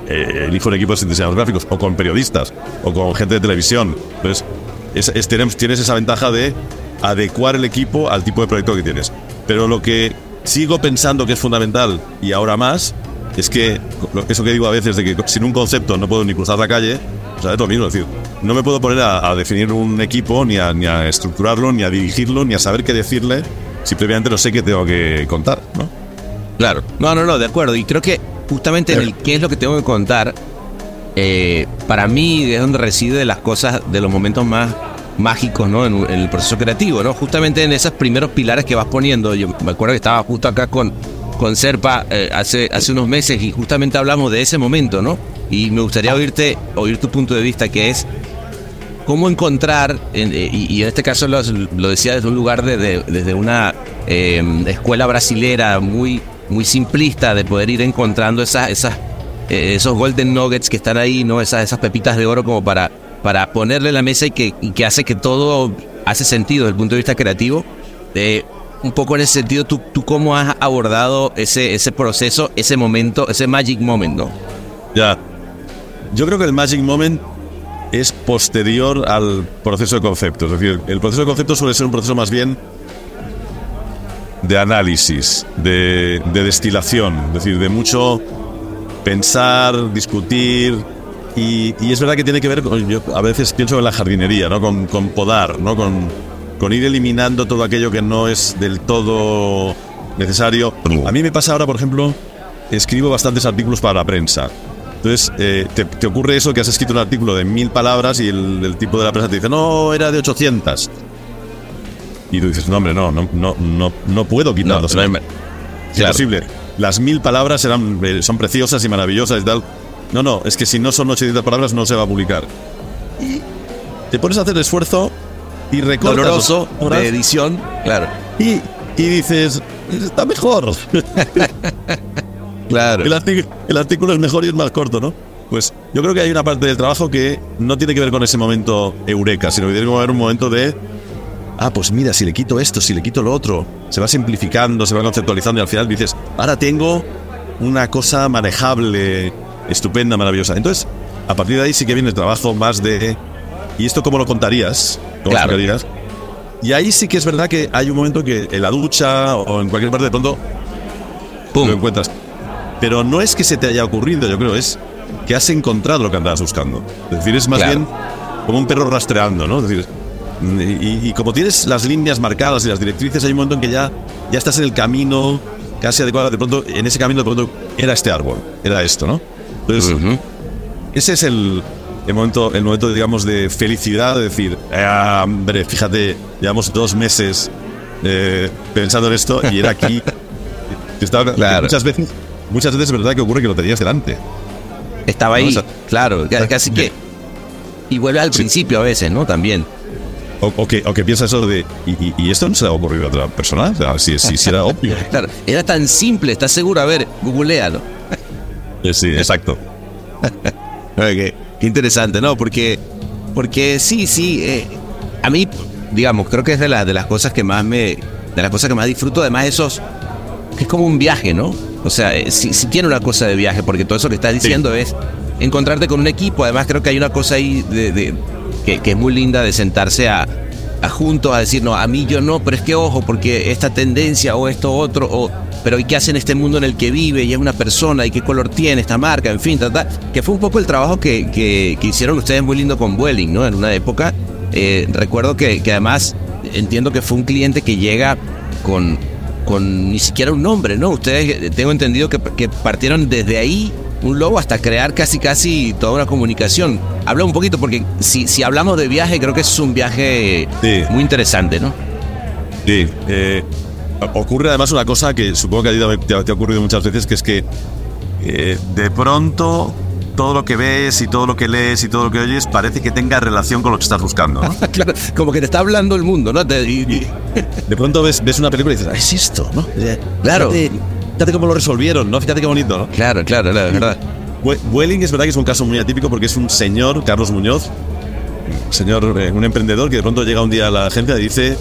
eh, elijo un equipo sin diseñadores gráficos o con periodistas o con gente de televisión. Entonces, es, es- tienes, tienes esa ventaja de adecuar el equipo al tipo de proyecto que tienes. Pero lo que sigo pensando que es fundamental y ahora más es que eso que digo a veces de que sin un concepto no puedo ni cruzar la calle, o sea, es lo mismo, es decir, no me puedo poner a, a definir un equipo, ni a, ni a estructurarlo, ni a dirigirlo, ni a saber qué decirle, si previamente no sé qué tengo que contar, ¿no? Claro. No, no, no, de acuerdo. Y creo que justamente en el qué es lo que tengo que contar, eh, para mí es donde reside las cosas de los momentos más mágicos, ¿no? En, en el proceso creativo, ¿no? Justamente en esos primeros pilares que vas poniendo. Yo me acuerdo que estaba justo acá con, con Serpa eh, hace, hace unos meses y justamente hablamos de ese momento, ¿no? Y me gustaría oírte, oír tu punto de vista, que es cómo encontrar, en- eh, y, y en este caso lo, lo decía desde un lugar de, de- desde una eh, escuela brasilera muy, muy simplista, de poder ir encontrando esas, esas, eh, esos golden nuggets que están ahí, ¿no? Esas, esas pepitas de oro como para, para ponerle la mesa y que, que hace que todo hace sentido desde el punto de vista creativo. Eh, un poco en ese sentido, ¿tú, tú cómo has abordado ese, ese proceso, ese momento, ese magic moment. Ya. Yo creo que el Magic Moment es posterior al proceso de concepto. Es decir, el proceso de concepto suele ser un proceso más bien de análisis, de, de destilación, es decir, de mucho pensar, discutir. Y, y es verdad que tiene que ver, con, yo a veces pienso en la jardinería, ¿no? con, con podar, ¿no? con, con ir eliminando todo aquello que no es del todo necesario. A mí me pasa ahora, por ejemplo, escribo bastantes artículos para la prensa. Entonces, eh, te, te ocurre eso que has escrito un artículo de mil palabras y el, el tipo de la prensa te dice, no, era de 800. Y tú dices, no, hombre, no, no, no, no, no puedo quitarlo. no ma- Es claro. imposible. Las mil palabras eran, eh, son preciosas y maravillosas y tal. No, no, es que si no son 800 palabras no se va a publicar. Y te pones a hacer esfuerzo y recortas Doloroso, de edición, claro. y, y dices, está mejor. Claro. El, el artículo es mejor y es más corto, ¿no? Pues yo creo que hay una parte del trabajo que no tiene que ver con ese momento eureka, sino que tiene que haber un momento de, ah, pues mira, si le quito esto, si le quito lo otro, se va simplificando, se va conceptualizando y al final dices, ahora tengo una cosa manejable, estupenda, maravillosa. Entonces, a partir de ahí sí que viene el trabajo más de, ¿y esto cómo lo contarías? ¿Cómo Claro. lo explicarías? Y ahí sí que es verdad que hay un momento que en la ducha o en cualquier parte de pronto Pum. lo encuentras. Pero no es que se te haya ocurrido, yo creo, es que has encontrado lo que andabas buscando. Es decir, es más Claro. bien como un perro rastreando, ¿no? Es decir, y, y como tienes las líneas marcadas y las directrices, hay un momento en que ya, ya estás en el camino casi adecuado. De pronto, en ese camino, de pronto, era este árbol, era esto, ¿no? Entonces, Ujú. ese es el, el momento, el momento, digamos, de felicidad, de decir, "Ah, hombre, fíjate, llevamos dos meses eh, pensando en esto y era aquí. Estaba- Claro. Muchas veces muchas veces es verdad que ocurre que lo tenías delante. Estaba ahí, No, o sea, claro, ca- casi que. Y vuelve al principio a veces, ¿no? También. O, o que, o que piensas eso de, ¿y, y- y esto no se le ha ocurrido a otra persona? O sea, si, si, si era obvio. Claro, era tan simple, ¿estás seguro? A ver, googlealo. Eh, Sí, exacto. Qué, interesante, ¿no? Porque, porque sí, sí, eh, a mí, digamos, creo que es de, la- de las cosas que más me, de las cosas que más disfruto, además esos, que es como un viaje, ¿no? O sea, eh, sí, sí tiene una cosa de viaje, porque todo eso que estás diciendo es encontrarte con un equipo, además creo que hay una cosa ahí de, de- que, es muy linda de sentarse a, a juntos a decir, no, a mí yo no, pero es que ojo, porque esta tendencia o esto otro, o, pero ¿y qué hace en este mundo en el que vive? Y es una persona, ¿y qué color tiene esta marca? En fin, que fue un poco el trabajo que, que- que hicieron ustedes muy lindo con Vueling, ¿no? En una época, eh, recuerdo que, que además entiendo que fue un cliente que llega con, con ni siquiera un nombre, ¿no? Ustedes, eh, tengo entendido que partieron desde ahí un logo hasta crear casi casi toda una comunicación. Habla un poquito, porque si, si hablamos de viaje, creo que es un viaje Sí. muy interesante, ¿no? Sí, eh, ocurre además una cosa que supongo que a ti te, ha- te ha ocurrido muchas veces, que es que eh, de pronto todo lo que ves y todo lo que lees y todo lo que oyes parece que tenga relación con lo que estás buscando. ¿no? claro, como que te está hablando el mundo, ¿no? Te- y- y- De pronto ves, ves una película y dices, ah, es esto, ¿no? Eh, Claro. Fíjate, cómo lo resolvieron, ¿no? Fíjate qué bonito, ¿no? claro, claro, la verdad. Vueling es verdad que es un caso muy atípico porque es un señor, Carlos Muñoz, señor, eh, un emprendedor que de pronto llega un día a la agencia y dice,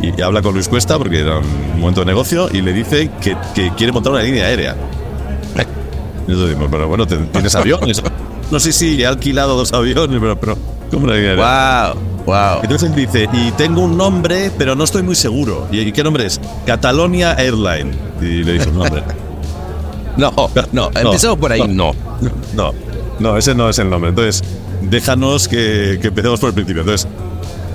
y, y habla con Luis Cuesta porque era un momento de negocio, y le dice que, que quiere montar una línea aérea. Y nosotros decimos, pero bueno, ¿te- ¿tienes aviones? No sé si he alquilado dos aviones, pero, pero ¿cómo una línea aérea? Wow, wow. Entonces él dice, y tengo un nombre, pero no estoy muy seguro. ¿Y qué nombre es? Catalonia Airline. Y le dice un nombre. No, no, empezamos por ahí, no. No, no, ese no es el nombre. Entonces, déjanos que, que empecemos por el principio. Entonces,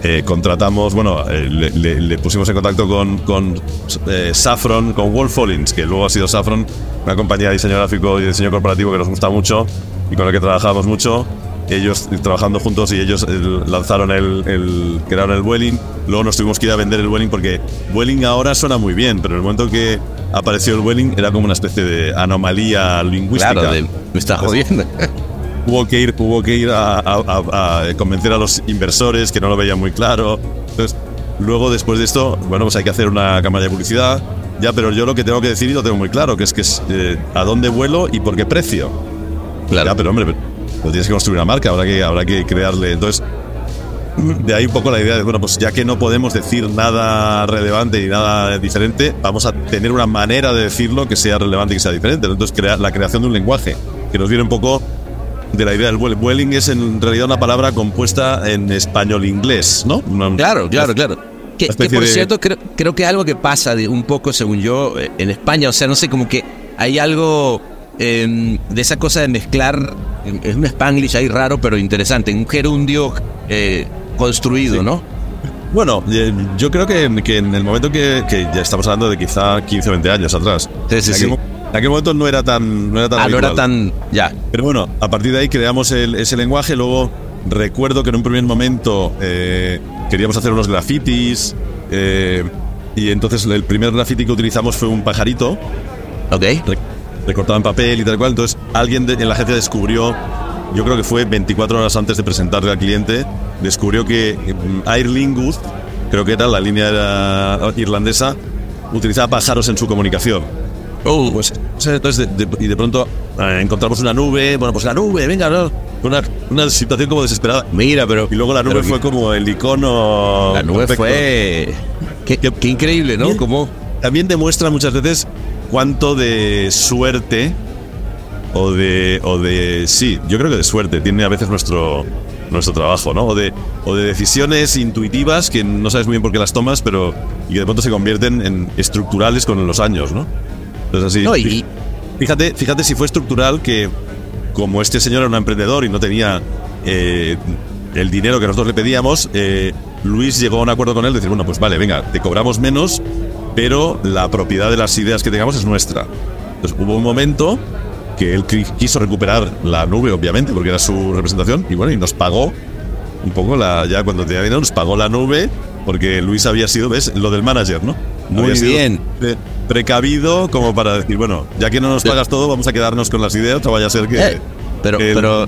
eh, contratamos, bueno, eh, le, le- le pusimos en contacto con, con eh, Saffron, con Wolf Hollins, que luego ha sido Saffron, una compañía de diseño gráfico y diseño corporativo que nos gusta mucho y con la que trabajamos mucho. Ellos trabajando juntos y ellos eh, lanzaron el, el crearon el Vueling. Luego nos tuvimos que ir a vender el Vueling porque Vueling ahora suena muy bien, pero en el momento que apareció el Vueling era como una especie de anomalía lingüística. Claro, de- me estás jodiendo. Hubo que ir, hubo que ir a, a- a- a convencer a los inversores que no lo veían muy claro. Entonces, luego después de esto, bueno, pues hay que hacer una campaña de publicidad. Ya, pero yo lo que tengo que decir y lo tengo muy claro, que es que es eh, a dónde vuelo y por qué precio. Claro. Ya, pero hombre, pero, pero tienes que construir una marca, habrá que, habrá que crearle. Entonces, de ahí un poco la idea de, bueno, pues ya que no podemos decir nada relevante ni nada diferente, vamos a tener una manera de decirlo que sea relevante y que sea diferente. Entonces, crear la creación de un lenguaje que nos viene un poco de la idea del vueling. Vueling es en realidad una palabra compuesta en español-inglés, ¿no? Una- Claro, claro, claro. Que, por de- cierto, creo, creo que algo que pasa de un poco, según yo, eh, en España, o sea, no sé, como que hay algo eh, de esa cosa de mezclar, es un spanglish ahí raro, pero interesante, un gerundio eh, construido, ¿no? Bueno, eh, yo creo que, que en el momento que, que ya estamos hablando de quizá 15 o 20 años atrás. Sí, sí, en, sí. aquel, en aquel momento no era tan. No era tan Ah, no era tan... Ya, Pero bueno, a partir de ahí creamos el- ese lenguaje. Luego recuerdo que en un primer momento eh, queríamos hacer unos grafitis. eh, y entonces el primer graffiti que utilizamos fue un pajarito ok. Recortado en papel y tal cual. Entonces alguien de- en la agencia descubrió, yo creo que fue 24 horas antes de presentarle al cliente, descubrió que mm, Aer Lingus, creo que era la línea era irlandesa, utilizaba pájaros en su comunicación. Oh, Pues, entonces, de- de- y de pronto eh, encontramos una nube, bueno, pues la nube, venga, ¿no? Una, una situación como desesperada. mira, pero... Y luego la nube fue como el icono. La nube perfecto. fue... Qué, qué- qué increíble, ¿no? Como... También demuestra muchas veces cuánto de suerte o de, o de. Sí, yo creo que de suerte tiene a veces nuestro, nuestro trabajo, ¿no? O de, o de decisiones intuitivas que no sabes muy bien por qué las tomas, pero. y que de pronto se convierten en estructurales con los años, ¿no? Entonces, así. No, y- Fíjate, fíjate si fue estructural que, como este señor era un emprendedor y no tenía eh, el dinero que nosotros le pedíamos, eh, Luis llegó a un acuerdo con él de decir, bueno, pues vale, venga, te cobramos menos, pero la propiedad de las ideas que tengamos es nuestra. Entonces hubo un momento que él qui- quiso recuperar la nube, obviamente, porque era su representación, y bueno, y nos pagó un poco la, ya cuando tenía dinero, nos pagó la nube, porque Luis había sido, ¿ves? Lo del manager, ¿no? Muy había sido bien. pre- precavido como para decir, bueno, ya que no nos pagas todo, vamos a quedarnos con las ideas, o vaya a ser que... Eh, pero, el- pero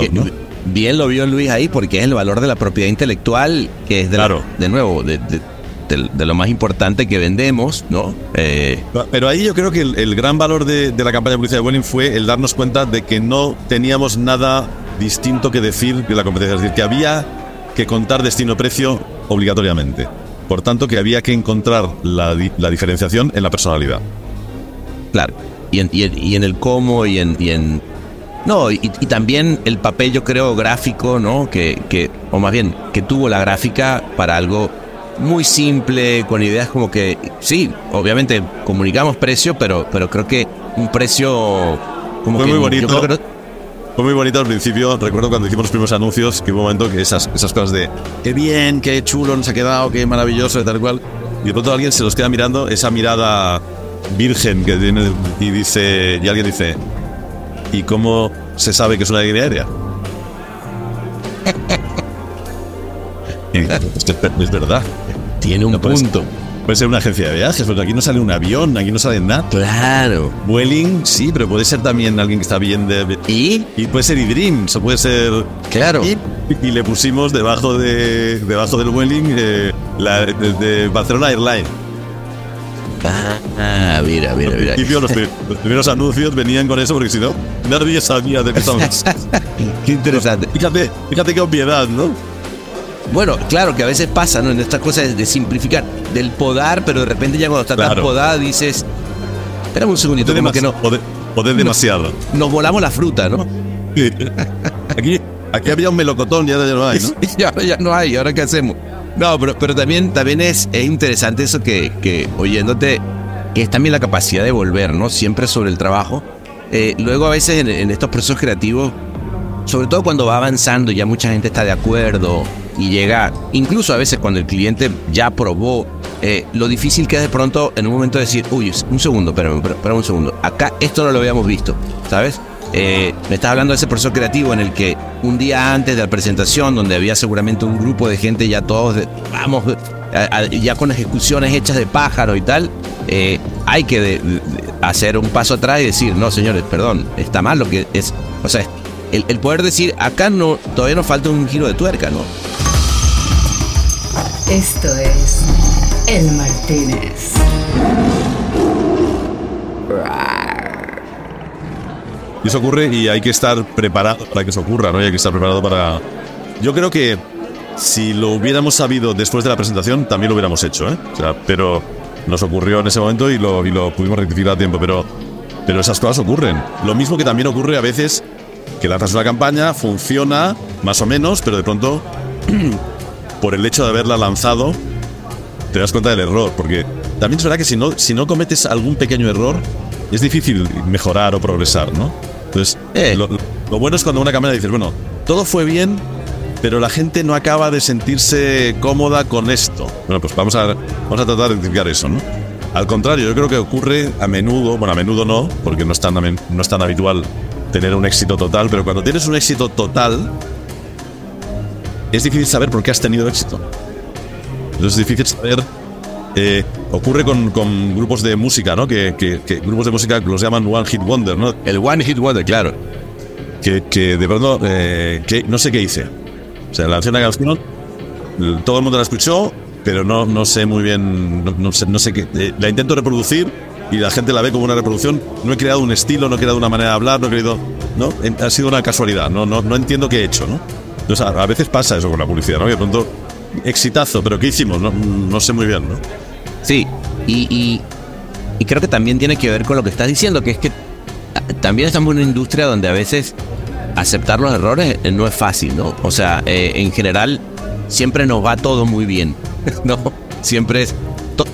que- ¿no? bien lo vio Luis ahí porque es el valor de la propiedad intelectual, que es de, la- Claro. de nuevo, de, de- de- de lo más importante que vendemos, ¿no? Eh, Pero ahí yo creo que el, el gran valor de, de la campaña de publicidad de Vueling fue el darnos cuenta de que no teníamos nada distinto que decir de la competencia. Es decir, que había que contar destino-precio obligatoriamente. Por tanto, que había que encontrar la, la diferenciación en la personalidad. Claro. Y en, y en- y en el cómo y en, y en- no, y, y también el papel, yo creo, gráfico, ¿no? Que, que, o más bien, que tuvo la gráfica para algo muy simple, con ideas como que, sí, obviamente comunicamos precio, pero, pero creo que un precio como Fue que muy yo bonito. creo que no- Fue muy bonito al principio. Recuerdo cuando hicimos los primeros anuncios que hubo un momento que esas, esas cosas de qué bien, qué chulo nos ha quedado, qué maravilloso, y tal cual. Y de pronto alguien se los queda mirando esa mirada virgen que tiene y dice, y alguien dice, ¿y cómo se sabe que es una línea aérea? Es verdad. Tiene un No punto. Puede ser una agencia de viajes, pero aquí no sale un avión, aquí no sale nada. Claro. Vueling, sí, pero puede ser también alguien que está bien de, Y, y puede ser eDreams, o puede ser. claro. Y, y le pusimos debajo de debajo del Vueling eh, la de, de Barcelona Airlines. Ah, mira, mira, Al mira. principio los, pri- los primeros anuncios venían con eso porque si no, nadie sabía de qué estamos. Qué interesante. fíjate, fíjate qué obviedad, ¿no? Bueno, claro que a veces pasa, ¿no? En estas cosas de simplificar, del podar, pero de repente ya cuando está tan Claro. podada dices, espérame un segundito, como que no, poder, poder demasiado. nos volamos la fruta, ¿no? Sí. Aquí, aquí había un melocotón y ahora ya no hay, ¿no? Y ahora ya no hay, ¿ahora qué hacemos? No, pero, pero también, también es, es interesante eso que, que, oyéndote, que es también la capacidad de volver, ¿no? Siempre sobre el trabajo. Eh, luego a veces en, en estos procesos creativos, sobre todo cuando va avanzando, ya mucha gente está de acuerdo y llega, incluso a veces cuando el cliente ya probó, eh, lo difícil que es de pronto en un momento decir, uy, un segundo, espérame, espérame, un segundo, acá esto no lo habíamos visto, ¿sabes? Eh, me estás hablando de ese proceso creativo en el que un día antes de la presentación, donde había seguramente un grupo de gente ya todos, de- vamos, a- ya con ejecuciones hechas de pájaro y tal, eh, hay que hacer un paso atrás y decir, no, señores, perdón, está mal lo que es, o sea, el, el poder decir, acá no, todavía nos falta un giro de tuerca, ¿no? Esto es El Martínez. Y eso ocurre y hay que estar preparado para que eso ocurra, ¿no? Hay que estar preparado para... Yo creo que si lo hubiéramos sabido después de la presentación, también lo hubiéramos hecho, ¿eh? O sea, pero nos ocurrió en ese momento y lo, y lo pudimos rectificar a tiempo, pero, pero esas cosas ocurren. Lo mismo que también ocurre a veces que lanzas una campaña, funciona más o menos, pero de pronto, por el hecho de haberla lanzado, te das cuenta del error, porque también es verdad que si no, si no cometes algún pequeño error, es difícil mejorar o progresar, ¿no? Entonces, Eh. lo, lo bueno es cuando una cámara dices, bueno, todo fue bien, pero la gente no acaba de sentirse cómoda con esto. Bueno, pues vamos a, vamos a tratar de identificar eso, ¿no? Al contrario, yo creo que ocurre a menudo, bueno, a menudo no, porque no es tan, no es tan habitual tener un éxito total, pero cuando tienes un éxito total, es difícil saber por qué has tenido éxito. Entonces es difícil saber. eh, ocurre con, con grupos de música, ¿no? Que, que- que grupos de música los llaman One Hit Wonder, ¿no? El One Hit Wonder, claro. Que, que de pronto, eh, que no sé qué hice. O sea, lancé una canción, todo el mundo la escuchó, pero no, no sé muy bien, no, no sé, no sé qué. eh, la intento reproducir y la gente la ve como una reproducción. No he creado un estilo, no he creado una manera de hablar, no he creado. ¿no? Ha sido una casualidad, no, no, no entiendo qué he hecho, ¿no? Entonces, a, a veces pasa eso con la publicidad, ¿no? Y de pronto, exitazo, pero ¿qué hicimos? No, no sé muy bien, ¿no? Sí, y, y, creo que también tiene que ver con lo que estás diciendo, que es que también estamos en una industria donde a veces aceptar los errores eh, no es fácil, ¿no? O sea, eh, en general siempre nos va todo muy bien, ¿no? Siempre es,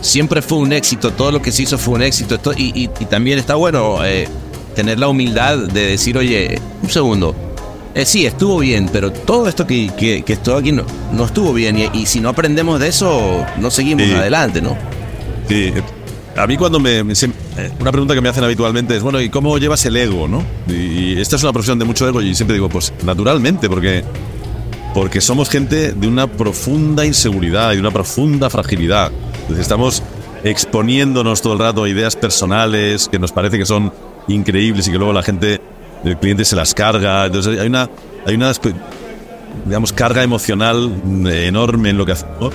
siempre fue un éxito, todo lo que se hizo fue un éxito, esto- y, y- y también está bueno eh, tener la humildad de decir, oye, un segundo, eh, sí, estuvo bien, pero todo esto que, que, que estuvo aquí no, no estuvo bien, y, y si no aprendemos de eso, no seguimos Sí. adelante, ¿no? Sí, a mí cuando me, eh, una pregunta que me hacen habitualmente es, bueno, ¿y cómo llevas el ego, no? Y, y esta es una profesión de mucho ego y siempre digo, pues naturalmente, porque porque somos gente de una profunda inseguridad y de una profunda fragilidad. Entonces estamos exponiéndonos todo el rato a ideas personales que nos parece que son increíbles y que luego la gente, el cliente se las carga. Entonces hay una, hay una digamos, carga emocional enorme en lo que hacemos.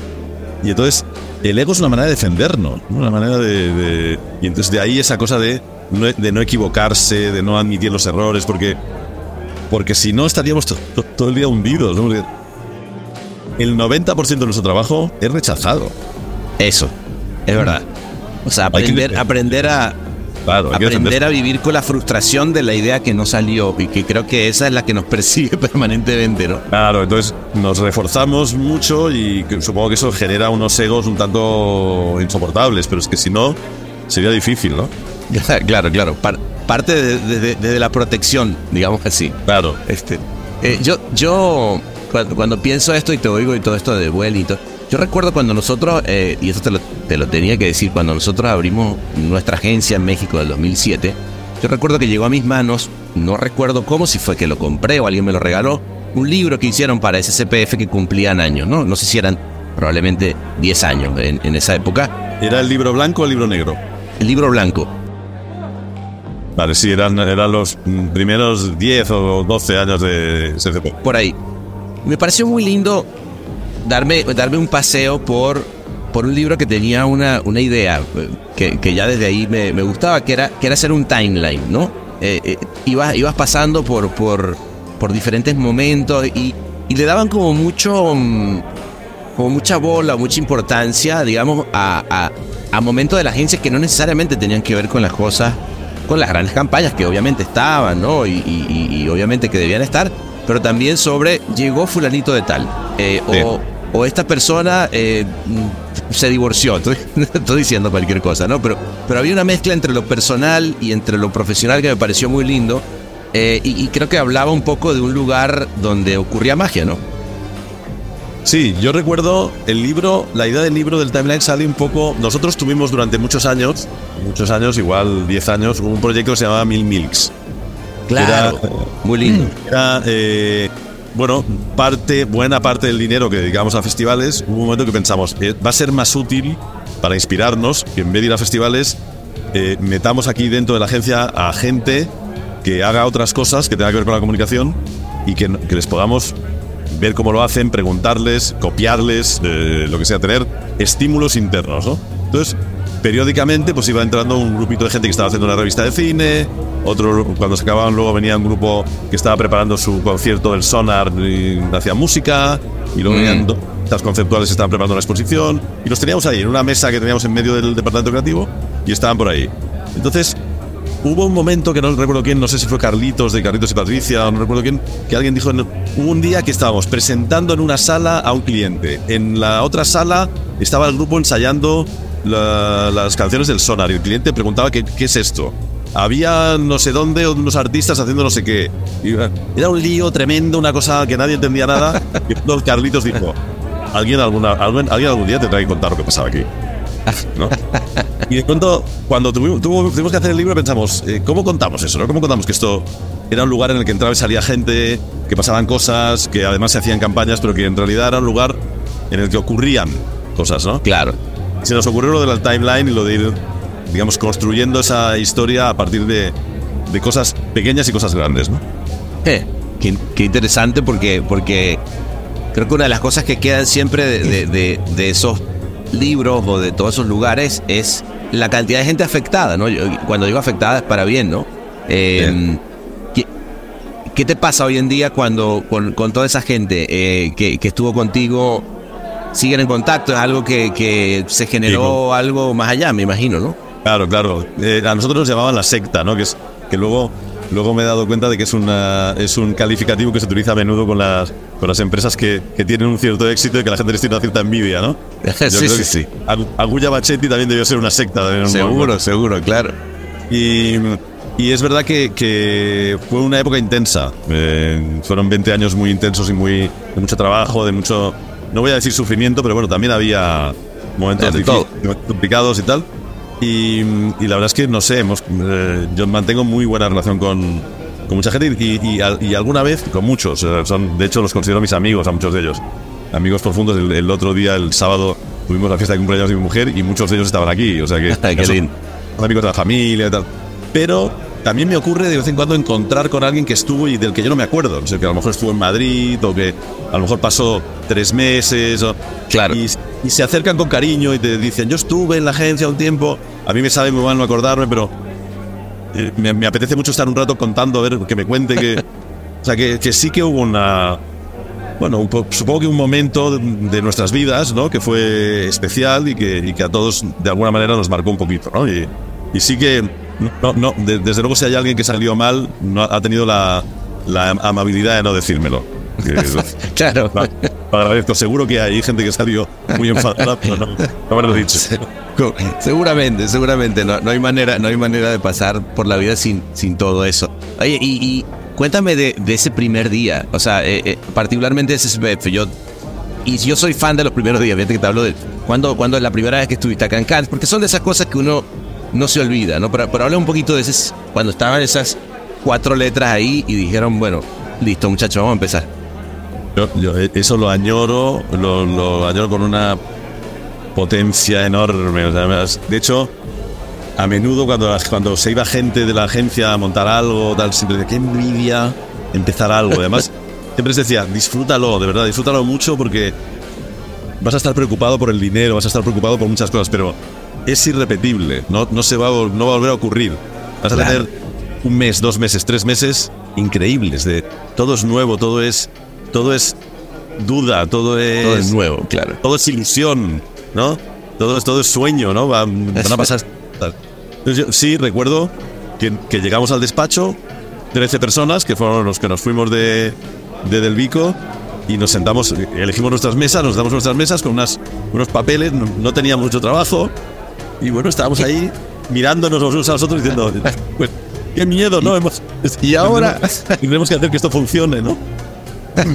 Y entonces el ego es una manera de defendernos, ¿no? una manera de, de- Y entonces de ahí esa cosa de no, de no equivocarse, de no admitir los errores, porque, porque si no estaríamos to- to- todo el día hundidos. ¿no? El 90% de nuestro trabajo es rechazado. Eso, es verdad. O sea, aprender a, Claro, hay aprender a vivir con la frustración de la idea que no salió y que creo que esa es la que nos persigue permanentemente, ¿no? Claro, entonces nos reforzamos mucho y supongo que eso genera unos egos un tanto insoportables, pero es que si no, sería difícil, ¿no? claro, claro. Par- parte de- de- la protección, digamos así. Claro. Este, eh, yo, yo cuando, cuando pienso esto y te oigo y todo esto de todo, yo recuerdo cuando nosotros, eh, y eso te lo, te lo tenía que decir, cuando nosotros abrimos nuestra agencia en México del 2007, yo recuerdo que llegó a mis manos, no recuerdo cómo, si fue que lo compré o alguien me lo regaló, un libro que hicieron para ese CPF que cumplían años, ¿no? No sé si eran probablemente 10 años en, en esa época. ¿Era el libro blanco o el libro negro? El libro blanco. Vale, sí, eran, eran los primeros 10 o 12 años de SCP. por ahí. Me pareció muy lindo darme, darme un paseo por, por un libro que tenía una, una idea eh, que, que ya desde ahí me, me gustaba, que era, que era hacer un timeline, ¿no? Eh, eh, ibas, ibas pasando por, por, por diferentes momentos y, y le daban como mucho, mm, como mucha bola, mucha importancia, digamos, a, a, a momentos de la agencia que no necesariamente tenían que ver con las cosas, con las grandes campañas que obviamente estaban, ¿no? Y, y- obviamente que debían estar, pero también sobre llegó fulanito de tal, eh, Sí. o, o esta persona eh, se divorció, estoy, estoy diciendo cualquier cosa, ¿no? Pero, pero había una mezcla entre lo personal y entre lo profesional que me pareció muy lindo. eh, y, y creo que hablaba un poco de un lugar donde ocurría magia, ¿no? Sí, yo recuerdo el libro, la idea del libro del timeline sale un poco. Nosotros tuvimos durante muchos años, muchos años, igual 10 años, un proyecto que se llamaba Mil Milks. Claro, Era- muy lindo. Era, eh, bueno, parte, buena parte del dinero que dedicamos a festivales, hubo un momento que pensamos, eh, va a ser más útil para inspirarnos que en vez de ir a festivales, eh, metamos aquí dentro de la agencia a gente que haga otras cosas que tengan que ver con la comunicación y que, que les podamos ver cómo lo hacen, preguntarles, copiarles, eh, lo que sea, tener estímulos internos, ¿no? Entonces, periódicamente pues iba entrando un grupito de gente que estaba haciendo una revista de cine, otro cuando se acababan luego venía un grupo que estaba preparando su concierto del Sonar y hacía música y luego Mm. venían dos estas conceptuales que estaban preparando una exposición y los teníamos ahí en una mesa que teníamos en medio del departamento creativo y estaban por ahí. Entonces, Hubo un momento que no recuerdo quién, no sé si fue Carlitos de Carlitos y Patricia, no recuerdo quién, que alguien dijo, hubo un día que estábamos presentando en una sala a un cliente. En la otra sala estaba el grupo ensayando la- las canciones del Sonar y el cliente preguntaba qué, qué es esto. Había no sé dónde unos artistas haciendo no sé qué. Era un lío tremendo, una cosa que nadie entendía nada. Y entonces Carlitos dijo, alguien, alguna, alguien, alguien algún día tendrá que contar lo que pasaba aquí. ¿no? Y de pronto, cuando tuvimos, tuvimos que hacer el libro, pensamos, eh, ¿cómo contamos eso? ¿no? ¿Cómo contamos que esto era un lugar en el que entraba y salía gente, que pasaban cosas, que además se hacían campañas, pero que en realidad era un lugar en el que ocurrían cosas, ¿no? Claro. Se nos ocurrió lo de la timeline y lo de ir, digamos, construyendo esa historia a partir de, de cosas pequeñas y cosas grandes, ¿no? Eh, qué, qué interesante porque, porque creo que una de las cosas que quedan siempre de, de- de- de esos libros o de todos esos lugares es la cantidad de gente afectada, ¿no? Yo- cuando digo afectada es para bien, ¿no? Eh, ¿qué, qué te pasa hoy en día cuando con, con toda esa gente eh, que, que estuvo contigo siguen en contacto? Es algo que, que se generó algo más allá, me imagino, ¿no? Claro, claro. Eh, a nosotros nos llamaban la secta, ¿no? Que es que luego luego me he dado cuenta de que es una es un calificativo que se utiliza a menudo con las con las empresas que, que tienen un cierto éxito y que la gente les tiene una cierta envidia, ¿no? Yo Sí, creo sí, que sí. Agu- Agulla Bachetti también debió ser una secta. también en un Seguro, momento. seguro, claro. Y, y es verdad que, que fue una época intensa. Eh, fueron 20 años muy intensos y muy de mucho trabajo, de mucho, no voy a decir sufrimiento, pero bueno, también había momentos difíciles, complicados y tal. Y, y la verdad es que, no sé, hemos, eh, yo mantengo muy buena relación con, con mucha gente y, y, al- y alguna vez con muchos. eh, Son, de hecho, los considero mis amigos, a muchos de ellos. Amigos profundos. El, el otro día, el sábado, tuvimos la fiesta de cumpleaños de mi mujer y muchos de ellos estaban aquí. O sea que. Qué son lindo. amigos de la familia y tal. Pero también me ocurre de vez en cuando encontrar con alguien que estuvo y del que yo no me acuerdo. O sea, que a lo mejor estuvo en Madrid o que a lo mejor pasó tres meses. O, Claro. Y, y se acercan con cariño y te dicen, yo estuve en la agencia un tiempo. A mí me sabe muy mal no acordarme, pero eh, me, me apetece mucho estar un rato contando, a ver, que me cuente que... o sea, que, que sí que hubo una... Bueno, supongo que un momento de, de nuestras vidas, ¿no? Que fue especial y que, y que a todos de alguna manera nos marcó un poquito, ¿no? Y, y sí que, no, no, de- desde luego si hay alguien que salió mal, no ha tenido la, la amabilidad de no decírmelo. Claro. lo lo agradezco. Seguro que hay gente que salió muy enfadada, pero no, no me lo he dicho. Seguramente, seguramente. No, no hay manera, no hay manera de pasar por la vida sin, sin todo eso. Oye, y, y cuéntame de, de ese primer día. O sea, eh, eh, particularmente ese SPF. Yo, y yo soy fan de los primeros días. Fíjate que te hablo de cuando, cuando es la primera vez que estuviste acá en Cannes. Porque son de esas cosas que uno no se olvida, ¿no? Pero, pero habla un poquito de ese, cuando estaban esas cuatro letras ahí y dijeron, bueno, listo, muchachos, vamos a empezar. Yo, yo eso lo añoro, lo, lo añoro con una potencia enorme. o sea, de hecho, a menudo cuando, cuando se iba gente de la agencia a montar algo, tal, siempre decía, qué envidia empezar algo. Además, siempre les decía, disfrútalo, de verdad, disfrútalo mucho porque vas a estar preocupado por el dinero, vas a estar preocupado por muchas cosas, pero es irrepetible, no, no, se va a, no va a volver a ocurrir. Vas a Claro. tener un mes, dos meses, tres meses increíbles, de todo es nuevo, todo es, todo es duda, todo es, Todo es nuevo, claro. todo es ilusión, ¿no? Todo es, todo es sueño, ¿no? Van, van a pasar. Yo sí recuerdo que, que llegamos al despacho, 13 personas, que fueron los que nos fuimos de, de Del Vico, y nos sentamos, elegimos nuestras mesas, nos damos nuestras mesas con unas, unos papeles, no, no teníamos mucho trabajo, y bueno, estábamos ahí mirándonos los unos a los otros diciendo, pues, qué miedo, ¿no? Hemos, y ahora- tenemos que hacer que esto funcione, ¿no?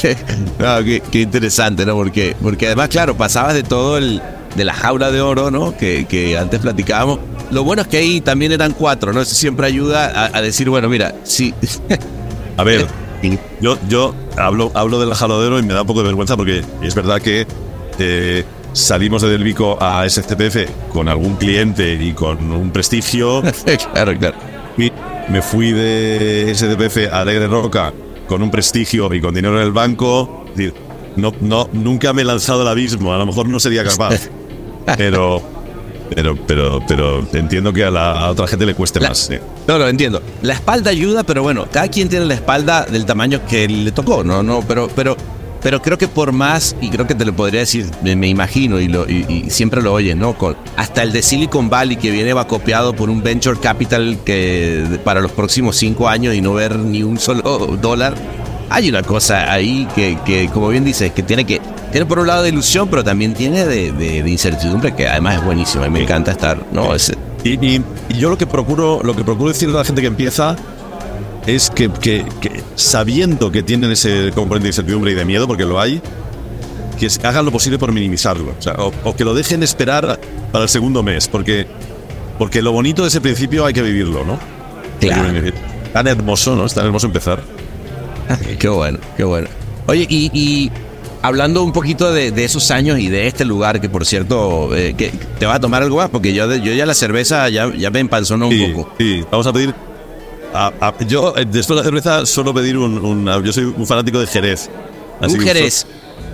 Qué, no, qué- qué interesante, ¿no? Porque, porque además, claro, pasabas de todo el. de la jaula de oro, ¿no? Que, que antes platicábamos. Lo bueno es que ahí también eran cuatro, ¿no? Eso siempre ayuda a, a decir, bueno, mira, sí. A ver, yo, yo hablo, hablo del jaladero y me da un poco de vergüenza porque es verdad que eh, salimos de Delvico a SCPF con algún cliente y con un prestigio. claro, claro. Y me fui de SCPF a Alegre Roca con un prestigio y con dinero en el banco. No, no, nunca me he lanzado al abismo, a lo mejor no sería capaz. Pero, pero, pero, pero entiendo que a, la, a otra gente le cueste La- más. No, lo entiendo. La espalda ayuda, pero bueno, cada quien tiene la espalda del tamaño que le tocó, ¿no? no pero, pero, pero creo que por más, y creo que te lo podría decir, me, me imagino, y, lo, y, y siempre lo oyes, ¿no? Con, hasta el de Silicon Valley que viene va copiado por un venture capital que para los próximos cinco años y no ver ni un solo dólar. Hay una cosa ahí que, que como bien dices, que tiene que tiene por un lado de ilusión, pero también tiene de, de- de incertidumbre, que además es buenísimo. Mí me encanta estar, ¿no? Es, Y, y- y yo lo que procuro, lo que procuro decirle a la gente que empieza es que, que- que sabiendo que tienen ese componente de incertidumbre y de miedo, porque lo hay, que hagan lo posible por minimizarlo. O, sea, o- o que lo dejen esperar para el segundo mes, porque, porque lo bonito de ese principio hay que vivirlo, ¿no? Claro. Tan hermoso, ¿no? Es tan hermoso empezar. Qué bueno, qué bueno. Oye, y, y hablando un poquito de, de esos años y de este lugar, que por cierto, eh, que te vas a tomar algo más, porque yo, yo ya la cerveza ya, ya me empanzonó un Sí, poco. sí, vamos a pedir. a- a- yo, eh, después de la cerveza, suelo pedir un, un- Yo soy un fanático de Jerez. Un que Jerez.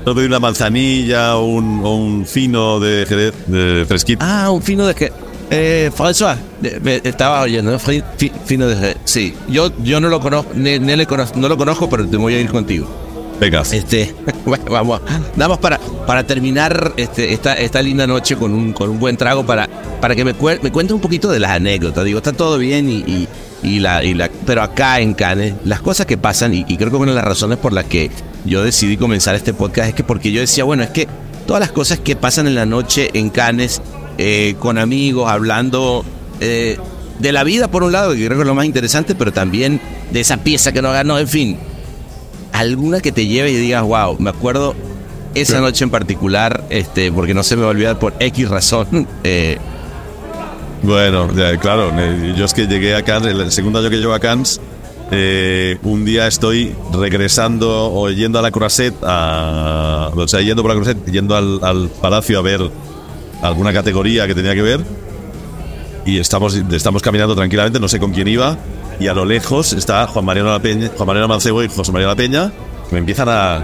Suelo pedir una manzanilla o un, o un fino de Jerez, de fresquito. Ah, un fino de que. Eh, François, estaba oyendo, ¿no? Fi- fi- fino de. Sí, yo, yo no lo conozco, ni le conozco- no lo conozco, pero te voy a ir contigo. Venga. Este, bueno, vamos, nada más para, para terminar este, esta, esta linda noche con un, con un buen trago para, para que me, cuer- me cuente un poquito de las anécdotas. Digo, está todo bien y, y, la, y la, pero acá en Cannes, las cosas que pasan, y, y creo que una de las razones por las que yo decidí comenzar este podcast es que porque yo decía, bueno, es que todas las cosas que pasan en la noche en Cannes, eh, con amigos, hablando eh, de la vida por un lado, que creo que es lo más interesante, pero también de esa pieza que no ganó, en fin, alguna que te lleve y digas, wow, me acuerdo esa noche en particular, este, porque no se me va a olvidar por X razón. eh, Bueno, claro. Yo es que llegué a Cannes, el segundo año que llego a Cannes, eh, un día estoy regresando o yendo a la Croisette, a, o sea, yendo por la Croisette, yendo al, al palacio a ver alguna categoría que tenía que ver. Y estamos, estamos caminando tranquilamente, no sé con quién iba. Y a lo lejos está Juan Mariano, La Peña, Juan Mariano Mancebo y José María La Peña. Que me empiezan a,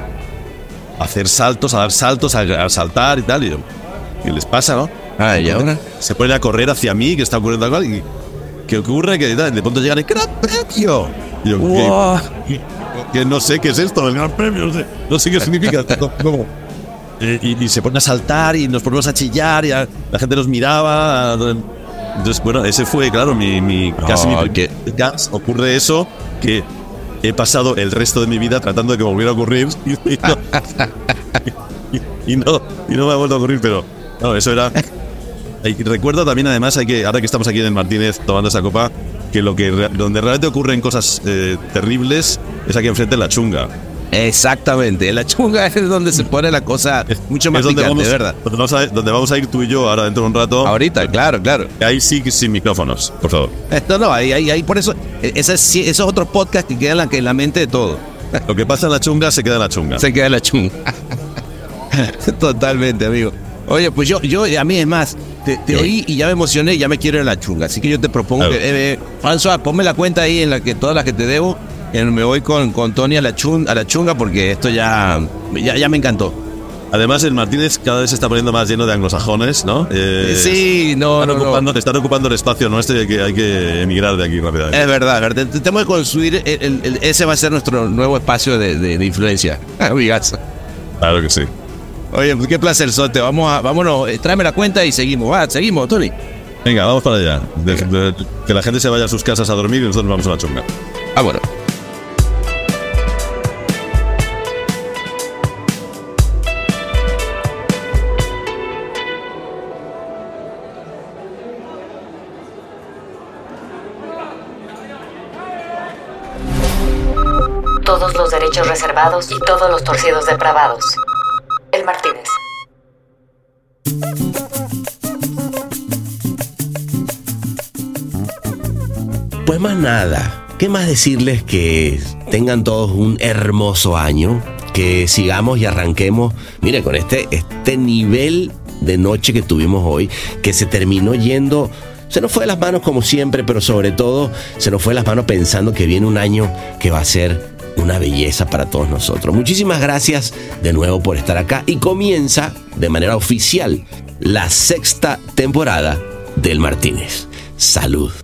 hacer saltos, a dar saltos, a, a saltar y tal. Y yo, ¿qué les pasa, no? Ah, ¿y ahora? Se ponen a correr hacia mí, que está ocurriendo algo. Y, ¿Qué ocurre? Que de pronto llegan y ¡Gran premio! Y yo, ¿qué- Wow. que no sé qué es esto, el gran premio, no sé, no sé qué significa. ¿Cómo? Y, y se ponen a saltar y nos ponemos a chillar y a- la gente nos miraba. Entonces, bueno, ese fue, claro, mi, mi casi mi Oh, primer qué- gas. Ocurre eso que he pasado el resto de mi vida tratando de que volviera a ocurrir y, y no, y, y no, y no me ha vuelto a ocurrir, pero no, eso era. Y recuerdo también, además, hay que ahora que estamos aquí en el Martínez tomando esa copa, que lo que donde realmente ocurren cosas eh, terribles es aquí enfrente en la chunga. Exactamente. La chunga es donde se pone la cosa mucho más es donde picante, vamos, ¿verdad? Donde vamos, a, donde vamos a ir tú y yo ahora dentro de un rato. Ahorita, claro, claro. Ahí sí que sin micrófonos, por favor. Esto no, ahí, ahí, ahí, por eso, ese, sí, esos otros podcasts que quedan en la, en mente de todo. Lo que pasa en la chunga se queda en la chunga. Se queda la chunga. Totalmente, amigo. Oye, pues yo, yo, a mí es más, te, te oí y ya me emocioné y ya me quiero ir a la chunga. Así que yo te propongo que, eh, eh, François, ponme la cuenta ahí en la que todas las que te debo. Eh, me voy con, con Tony a la, chun- a la chunga porque esto ya, ya, ya me encantó. Además, el Martínez cada vez se está poniendo más lleno de anglosajones, ¿no? Eh, sí, no, están, no, no. ocupando, están ocupando el espacio nuestro y hay que, hay que emigrar de aquí rápidamente. Es verdad, verdad. Te- Tenemos que construir, el- el- ese va a ser nuestro nuevo espacio de, de- de influencia. Amigas. Claro que sí. Oye, pues qué placer, Sote. Vamos a, vámonos, eh, tráeme la cuenta y seguimos. Va, seguimos, Tony. Venga, vamos para allá. De- que la gente se vaya a sus casas a dormir y nosotros vamos a la chunga. Ah, bueno. Todos los derechos reservados y todos los torcidos depravados. El Martínez. Pues más nada, ¿qué más decirles que tengan todos un hermoso año? Que sigamos y arranquemos, mire, con este, este nivel de noche que tuvimos hoy, que se terminó yendo, se nos fue de las manos como siempre, pero sobre todo se nos fue de las manos pensando que viene un año que va a ser una belleza para todos nosotros. Muchísimas gracias de nuevo por estar acá y comienza de manera oficial la sexta temporada del Martínez. Salud.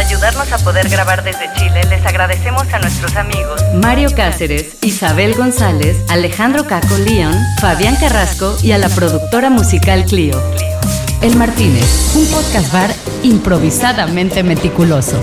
Ayudarnos a poder grabar desde Chile, les agradecemos a nuestros amigos Mario Cáceres, Isabel González, Alejandro Caco León, Fabián Carrasco y a la productora musical Clio. El Martínez, un podcast bar improvisadamente meticuloso.